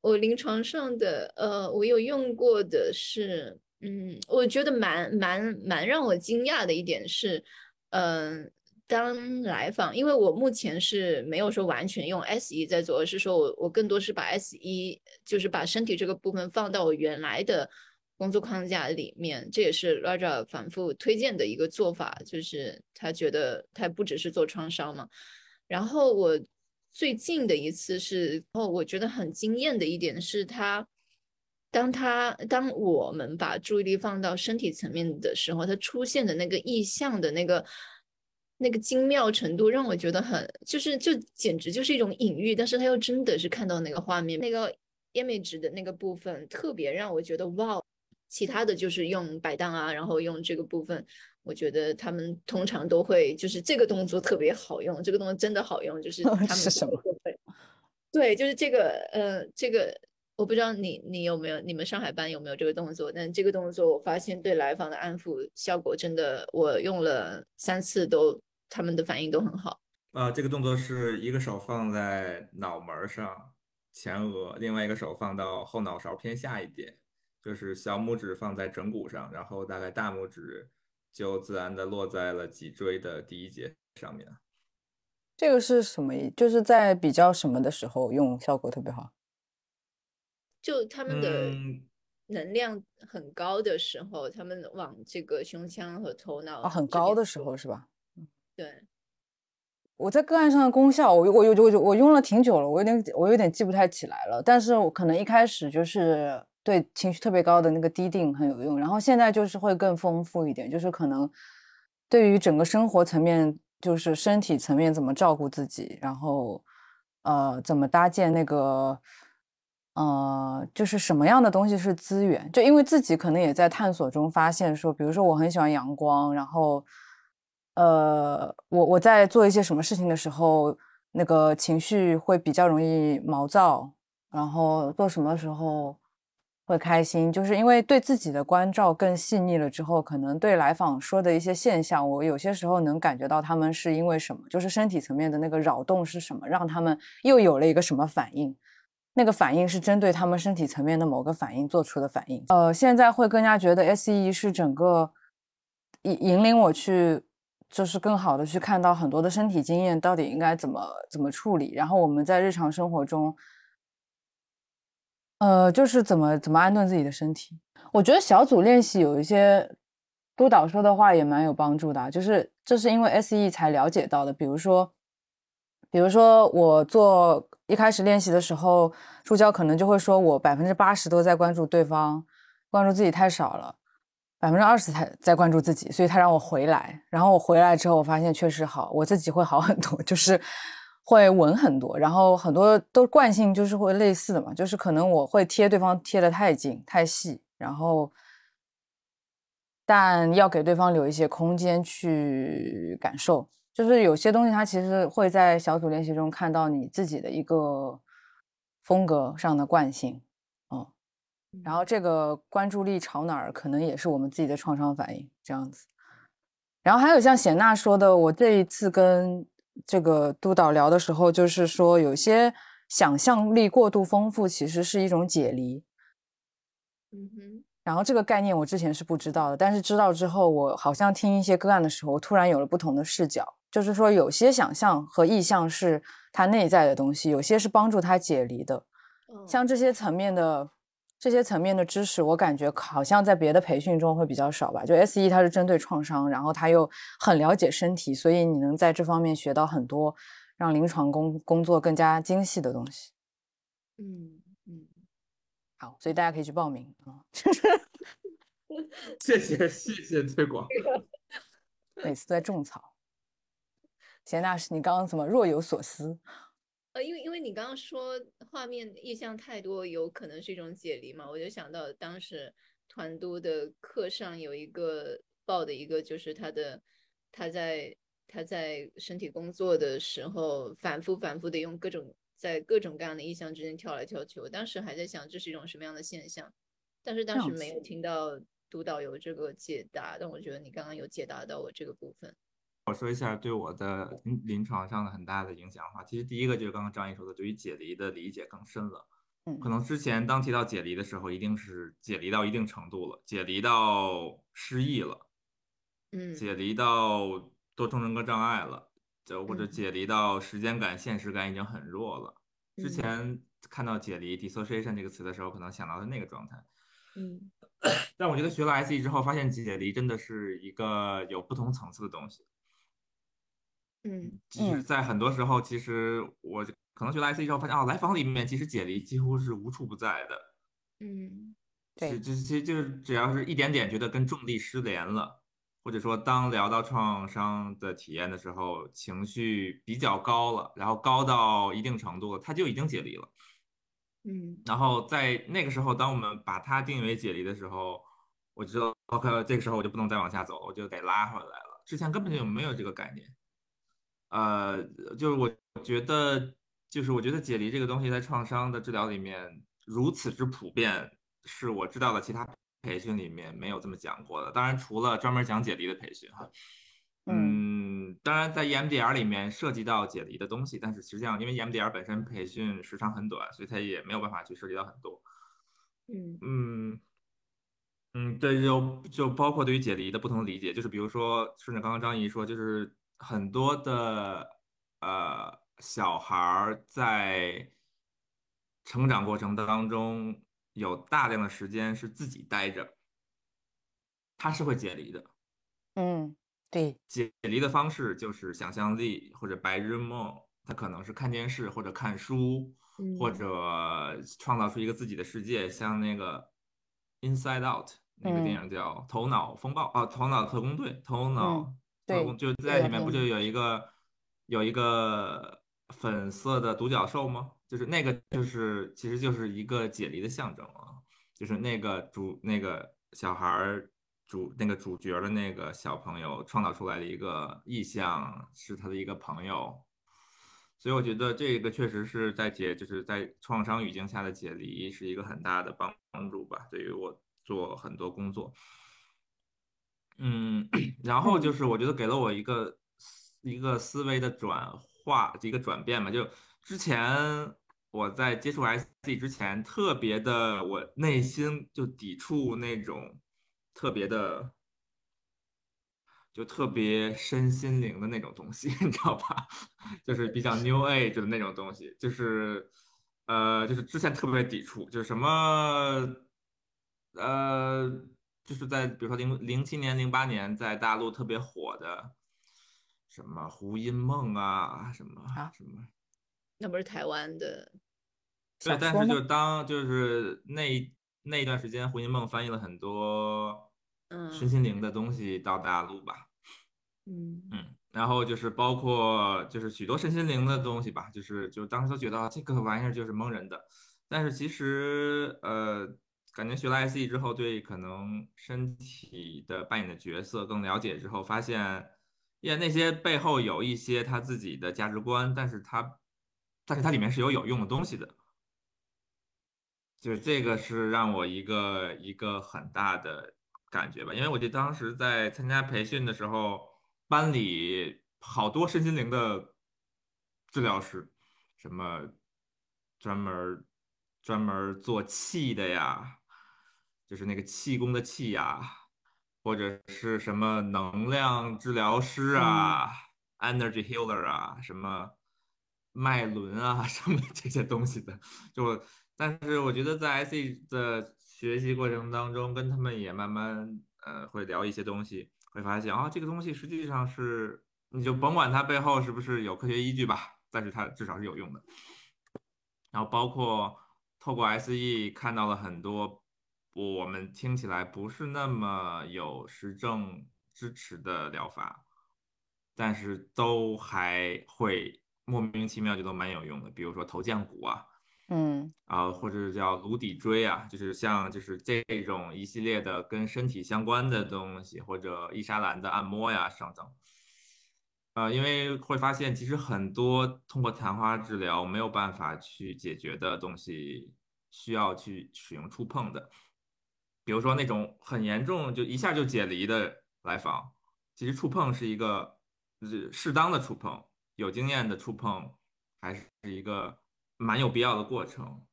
B: 我临床上的，呃，我有用过的是，嗯，我觉得蛮蛮蛮让我惊讶的一点是，嗯。当来访，因为我目前是没有说完全用 S 一在做，而是说我我更多是把 S 一就是把身体这个部分放到我原来的工作框架里面，这也是 Raja 反复推荐的一个做法，就是他觉得他不只是做创伤嘛。然后我最近的一次是，哦，我觉得很惊艳的一点是他，当他当我们把注意力放到身体层面的时候，他出现的那个意象的那个。那个精妙程度让我觉得很，就是就简直就是一种隐喻，但是他又真的是看到那个画面，那个 image 的那个部分特别让我觉得哇，其他的就是用摆荡啊，然后用这个部分，我觉得他们通常都会就是这个动作特别好用，这个动作真的好用，就是 他们
A: 是什么？
B: 对，就是这个，呃，这个我不知道你你有没有，你们上海班有没有这个动作？但这个动作我发现对来访的安抚效果真的，我用了三次都。他们的反应都很好。
C: 啊，这个动作是一个手放在脑门上，前额，另外一个手放到后脑勺偏下一点，就是小拇指放在枕骨上，然后大概大拇指就自然的落在了脊椎的第一节上面。
A: 这个是什么意？就是在比较什么的时候用效果特别好？
B: 就他们的能量很高的时候，他们往这个胸腔和头脑
A: 啊很高的时候是吧？
B: 对，
A: 我在个案上的功效，我我我我我用了挺久了，我有点我有点记不太起来了。但是我可能一开始就是对情绪特别高的那个低定很有用，然后现在就是会更丰富一点，就是可能对于整个生活层面，就是身体层面怎么照顾自己，然后呃怎么搭建那个呃就是什么样的东西是资源，就因为自己可能也在探索中发现说，比如说我很喜欢阳光，然后。呃，我我在做一些什么事情的时候，那个情绪会比较容易毛躁，然后做什么时候会开心，就是因为对自己的关照更细腻了之后，可能对来访说的一些现象，我有些时候能感觉到他们是因为什么，就是身体层面的那个扰动是什么，让他们又有了一个什么反应，那个反应是针对他们身体层面的某个反应做出的反应。呃，现在会更加觉得 S E 是整个引引领我去。就是更好的去看到很多的身体经验到底应该怎么怎么处理，然后我们在日常生活中，呃，就是怎么怎么安顿自己的身体。我觉得小组练习有一些督导说的话也蛮有帮助的，就是这是因为 SE 才了解到的。比如说，比如说我做一开始练习的时候，助教可能就会说我百分之八十都在关注对方，关注自己太少了，百分之二十才在关注自己，所以他让我回来。然后我回来之后，我发现确实好，我自己会好很多，就是会稳很多。然后很多都惯性就是会类似的嘛，就是可能我会贴对方贴的太紧太细，然后。但要给对方留一些空间去感受，就是有些东西，他其实会在小组练习中看到你自己的一个风格上的惯性，嗯，然后这个关注力朝哪儿，可能也是我们自己的创伤反应这样子。然后还有像贤娜说的，我这一次跟这个督导聊的时候，就是说有些想象力过度丰富，其实是一种解离。
B: 嗯哼。
A: 然后这个概念我之前是不知道的，但是知道之后，我好像听一些个案的时候，我突然有了不同的视角。就是说，有些想象和意象是他内在的东西，有些是帮助他解离的。像这些层面的这些层面的知识，我感觉好像在别的培训中会比较少吧。就 S E 它是针对创伤，然后它又很了解身体，所以你能在这方面学到很多让临床工工作更加精细的东西。
B: 嗯。
A: 好，所以大家可以去报名啊！
C: 谢谢谢谢推广。
A: 每次都在种草。贤大师，你刚刚怎么若有所思？
B: 呃，因为因为你刚刚说画面意象太多，有可能是一种解离嘛，我就想到当时团都的课上有一个报的一个，就是他的他在他在身体工作的时候，反复反复的用各种。在各种各样的意象之间跳来跳去，我当时还在想这是一种什么样的现象，但是当时没有听到督导有这个解答，但我觉得你刚刚有解答到我这个部分。
C: 我说一下对我的临临床上的很大的影响的话，其实第一个就是刚刚张毅说的，对于解离的理解更深了。
A: 嗯，
C: 可能之前当提到解离的时候，一定是解离到一定程度了，解离到失忆了，
B: 嗯，
C: 解离到多重人格障碍了。就或者解离到时间感、现实感已经很弱了。之前看到解离 （dissociation） 这个词的时候，可能想到的那个状态。
B: 嗯，
C: 但我觉得学了 SE 之后，发现解离真的是一个有不同层次的东西。
B: 嗯，
C: 就是在很多时候，其实我可能学了 IC 之后，发现哦，来访里面其实解离几乎是无处不在的。
B: 嗯，
A: 对，
C: 就其实就是只要是一点点觉得跟重力失联了。或者说，当聊到创伤的体验的时候，情绪比较高了，然后高到一定程度了，它就已经解离了。
B: 嗯，
C: 然后在那个时候，当我们把它定义为解离的时候，我知道，OK，这个时候我就不能再往下走，我就得拉回来了。之前根本就没有这个概念。呃，就是我觉得，就是我觉得解离这个东西在创伤的治疗里面如此之普遍，是我知道的其他。培训里面没有这么讲过的，当然除了专门讲解离的培训哈，嗯，当然在 EMDR 里面涉及到解离的东西，但是实际上因为 EMDR 本身培训时长很短，所以它也没有办法去涉及到很多。
B: 嗯
C: 嗯嗯，对，就就包括对于解离的不同理解，就是比如说顺着刚刚张怡说，就是很多的呃小孩儿在成长过程当中。有大量的时间是自己待着，他是会解离的。
A: 嗯，对，
C: 解离的方式就是想象力或者白日梦，他可能是看电视或者看书，或者创造出一个自己的世界，像那个《Inside Out》那个电影叫《头脑风暴》啊，《头脑特工队》头脑就在里面不就有一个有一个粉色的独角兽吗？就是那个，就是其实就是一个解离的象征啊，就是那个主那个小孩儿主那个主角的那个小朋友创造出来的一个意象，是他的一个朋友，所以我觉得这个确实是在解，就是在创伤语境下的解离是一个很大的帮帮助吧，对于我做很多工作，嗯，然后就是我觉得给了我一个一个思维的转化，一个转变嘛，就之前。我在接触 SC 之前，特别的，我内心就抵触那种特别的，就特别身心灵的那种东西，你知道吧？就是比较 New Age 的那种东西，就是，呃，就是之前特别抵触，就是什么，呃，就是在比如说零零七年、零八年在大陆特别火的什么胡因梦啊，什么
A: 啊
C: 什么，
B: 那不是台湾的，
C: 对，但是就当就是那那一段时间，胡因梦翻译了很多
B: 嗯
C: 身心灵的东西到大陆吧。
B: 嗯
C: 嗯，然后就是包括就是许多身心灵的东西吧，就是就当时都觉得啊这个玩意儿就是蒙人的，但是其实呃，感觉学了 SE 之后，对可能身体的扮演的角色更了解之后，发现，呀那些背后有一些他自己的价值观，但是他但是它里面是有有用的东西的。就是这个是让我一个一个很大的感觉吧，因为我记得当时在参加培训的时候，班里好多身心灵的治疗师，什么专门专门做气的呀，就是那个气功的气呀，或者是什么能量治疗师啊、energy healer 啊，什么脉轮啊，什么这些东西的，就。但是我觉得在 SE 的学习过程当中，跟他们也慢慢呃会聊一些东西，会发现啊、这个东西实际上是你就甭管它背后是不是有科学依据吧，但是它至少是有用的。然后包括透过 SE 看到了很多我们听起来不是那么有实证支持的疗法，但是都还会莫名其妙就都蛮有用的，比如说头降骨啊。
A: 嗯
C: 啊，或者叫颅底椎啊，就是像就是这种一系列的跟身体相关的东西，或者伊莎兰的按摩呀等等。呃，因为会发现其实很多通过谈话治疗没有办法去解决的东西，需要去使用触碰的。比如说那种很严重就一下就解离的来访，其实触碰是一个就是适当的触碰，有经验的触碰，还是一个蛮有必要的过程。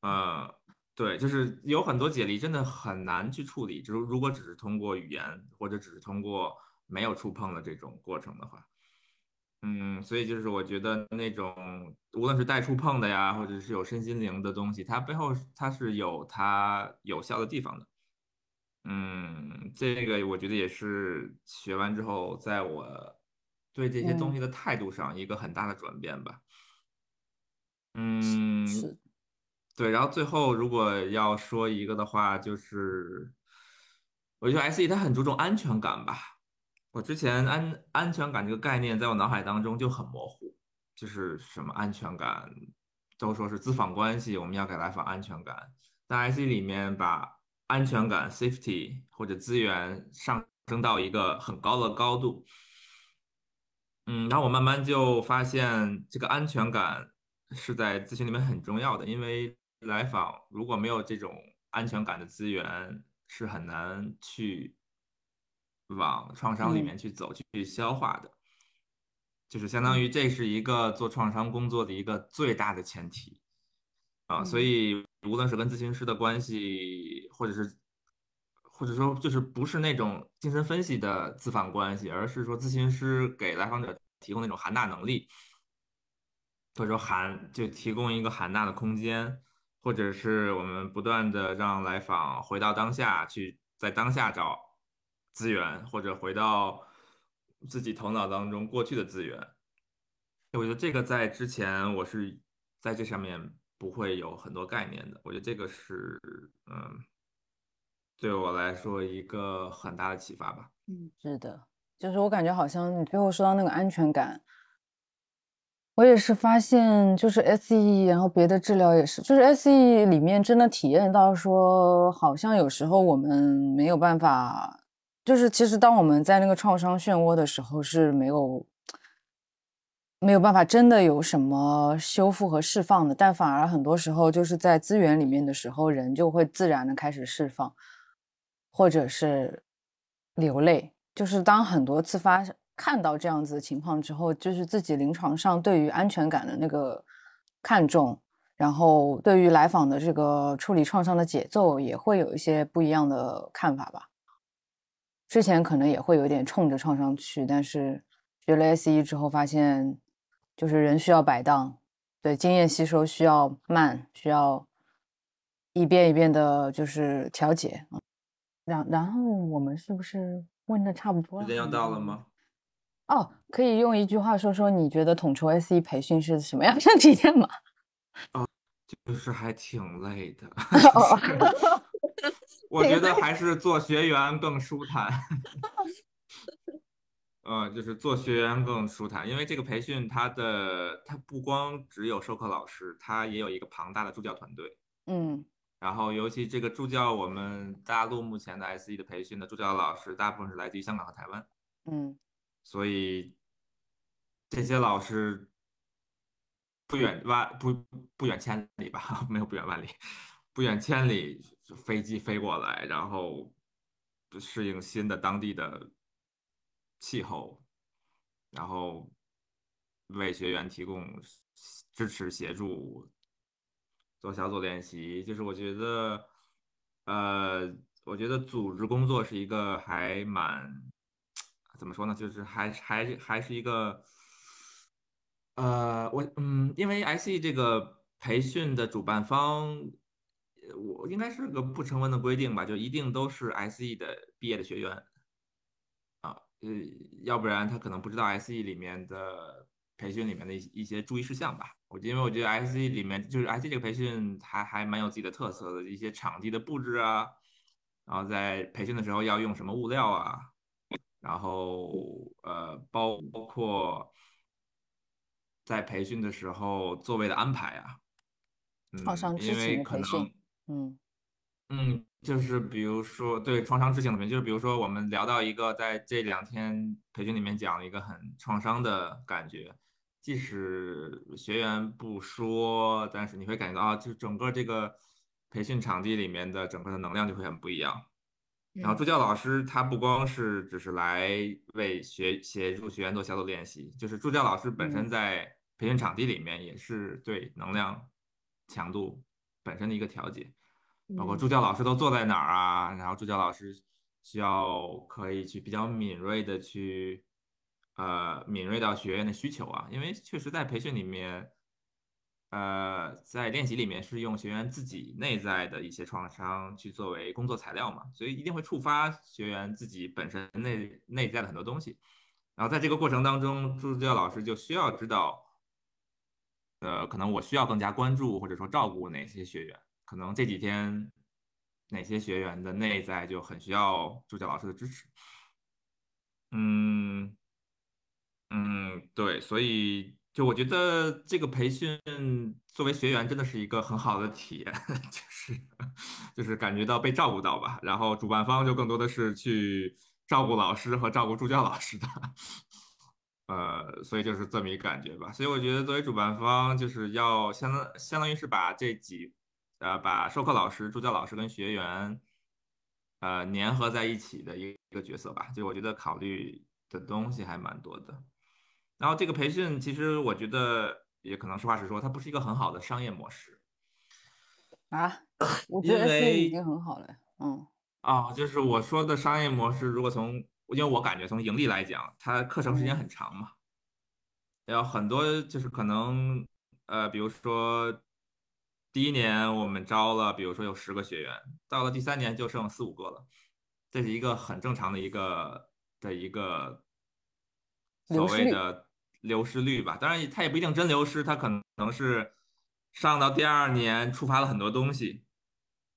C: 呃，对，就是有很多解离真的很难去处理，就是如果只是通过语言或者只是通过没有触碰的这种过程的话，嗯，所以就是我觉得那种无论是带触碰的呀，或者是有身心灵的东西，它背后它是有它有效的地方的。嗯，这个我觉得也是学完之后，在我对这些东西的态度上一个很大的转变吧。嗯，
A: 是
C: 对，然后最后如果要说一个的话，就是我觉得 SE 它很注重安全感吧。我之前安安全感这个概念在我脑海当中就很模糊，就是什么安全感，都说是资访关系，我们要给来访安全感。在 IC 里面把安全感 （safety） 或者资源上升到一个很高的高度。嗯，然后我慢慢就发现这个安全感是在咨询里面很重要的，因为来访如果没有这种安全感的资源，是很难去往创伤里面去走、去消化的。就是相当于这是一个做创伤工作的一个最大的前提。啊，所以无论是跟咨询师的关系，或者是或者说就是不是那种精神分析的咨访关系，而是说咨询师给来访者提供那种含纳能力，或者说含就提供一个含纳的空间，或者是我们不断的让来访回到当下去，在当下找资源，或者回到自己头脑当中过去的资源。我觉得这个在之前我是在这上面不会有很多概念的，我觉得这个是嗯，对我来说一个很大的启发吧。
A: 嗯，是的，就是我感觉好像你最后说到那个安全感，我也是发现，就是 SE，然后别的治疗也是，就是 SE 里面真的体验到说，好像有时候我们没有办法，就是其实当我们在那个创伤漩涡的时候是没有没有办法真的有什么修复和释放的，但反而很多时候就是在资源里面的时候，人就会自然的开始释放，或者是流泪。就是当很多次发看到这样子的情况之后，就是自己临床上对于安全感的那个看重，然后对于来访的这个处理创伤的节奏也会有一些不一样的看法吧。之前可能也会有点冲着创伤去，但是学了 SE 之后发现，就是人需要摆荡，对经验吸收需要慢，需要一遍一遍的，就是调节。然然后我们是不是问的差不多了？
C: 时间要到了吗？
A: 哦，可以用一句话说说你觉得统筹 SE 培训是什么样的体验吗？
C: 哦就是还挺累的，
A: 哦
C: 我觉得还是做学员更舒坦。呃，就是做学员更舒坦，因为这个培训它的它不光只有授课老师，它也有一个庞大的助教团队。
A: 嗯
C: 然后，尤其这个助教，我们大陆目前的 SE 的培训的助教老师，大部分是来自于香港和台湾，
A: 嗯
C: 所以这些老师不远万不不远千里吧，没有不远万里，不远千里就飞机飞过来，然后适应新的当地的气候，然后为学员提供支持协助，做小组练习，就是我觉得，呃，我觉得组织工作是一个还蛮，怎么说呢，就是还还还是一个，呃，我嗯，因为 SE 这个培训的主办方，我应该是个不成文的规定吧，就一定都是 SE 的毕业的学员。啊，呃，要不然他可能不知道 SE 里面的培训里面的一一些注意事项吧。我因为我觉得 SE 里面就是 SE 这个培训还还蛮有自己的特色的，一些场地的布置啊，然后在培训的时候要用什么物料啊，然后呃，包括在培训的时候座位的安排啊，嗯，因为可能。
A: 嗯。
C: 嗯，就是比如说对创伤知情的培训，就是比如说我们聊到一个在这两天培训里面讲了一个很创伤的感觉，即使学员不说，但是你会感觉到啊，就整个这个培训场地里面的整个的能量就会很不一样。然后
B: 嗯。
C: 助教老师他不光是只是来为学协助学员做小组练习，就是助教老师本身
A: 嗯。
C: 在培训场地里面也是对能量强度本身的一个调节。包括
B: 嗯。
C: 助教老师都坐在哪儿啊，然后助教老师需要可以去比较敏锐的去，呃，敏锐到学员的需求啊，因为确实在培训里面，呃，在练习里面是用学员自己内在的一些创伤去作为工作材料嘛，所以一定会触发学员自己本身内内在的很多东西，然后在这个过程当中，助教老师就需要知道，呃，可能我需要更加关注或者说照顾哪些学员。可能这几天哪些学员的内在就很需要助教老师的支持。嗯嗯，对，所以就我觉得这个培训作为学员真的是一个很好的体验，就是就是感觉到被照顾到吧。然后主办方就更多的是去照顾老师和照顾助教老师的。呃，所以就是这么一个感觉吧。所以我觉得作为主办方，就是要相当相当于是把这几呃，把授课老师、助教老师跟学员，呃，粘合在一起的一个角色吧。就我觉得考虑的东西还蛮多的。然后这个培训，其实我觉得也可能实话实说，它不是一个很好的商业模式
A: 啊，我觉得已经很好了。嗯
C: 啊。就是我说的商业模式，如果从因为我感觉从盈利来讲，它课程时间
A: 嗯
C: 很长嘛，然后很多就是可能呃，比如说第一年我们招了，比如说有十个学员，到了第三年就剩四五个了，这是一个很正常的一个的一个所谓的流失率吧。当然，它也不一定真流失，它可能是上到第二年触发了很多东西，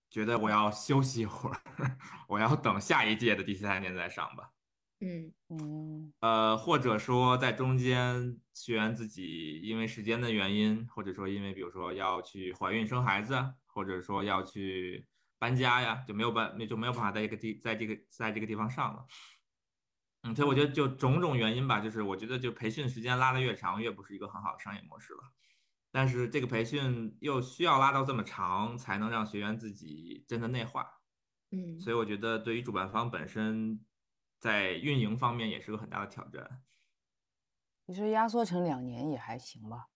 C: 觉得我要休息一会儿，我要等下一届的第三年再上吧。
B: 嗯
A: 嗯
C: 呃，或者说在中间学员自己因为时间的原因，或者说因为比如说要去怀孕生孩子啊，或者说要去搬家呀，就没有办就没有办法在这个地在这个在这个地方上了。嗯，所以我觉得就种种原因吧，就是我觉得就培训时间拉得越长，越不是一个很好的商业模式了。但是这个培训又需要拉到这么长，才能让学员自己真的内化。
B: 嗯
C: 所以我觉得对于主办方本身，在运营方面也是个很大的挑战。
A: 其实压缩成两年也还行吧。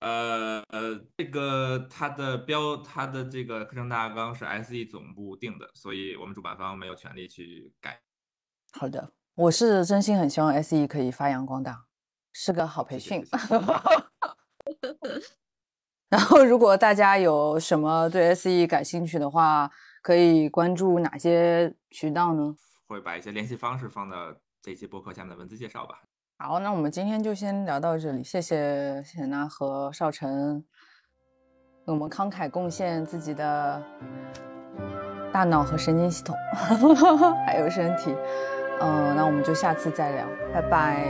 C: 呃呃，这个它的标，它的这个课程大纲是 SE 总部定的，所以我们主办方没有权利去改。
A: 好的，我是真心很希望 SE 可以发扬光大，是个好培训。然后，如果大家有什么对 SE 感兴趣的话，可以关注哪些渠道呢？
C: 会把一些联系方式放到这期播客下面的文字介绍吧。
A: 好，那我们今天就先聊到这里，谢谢谢娜和少晨，为我们慷慨贡献自己的大脑和神经系统，还有身体。嗯，那我们就下次再聊，拜拜。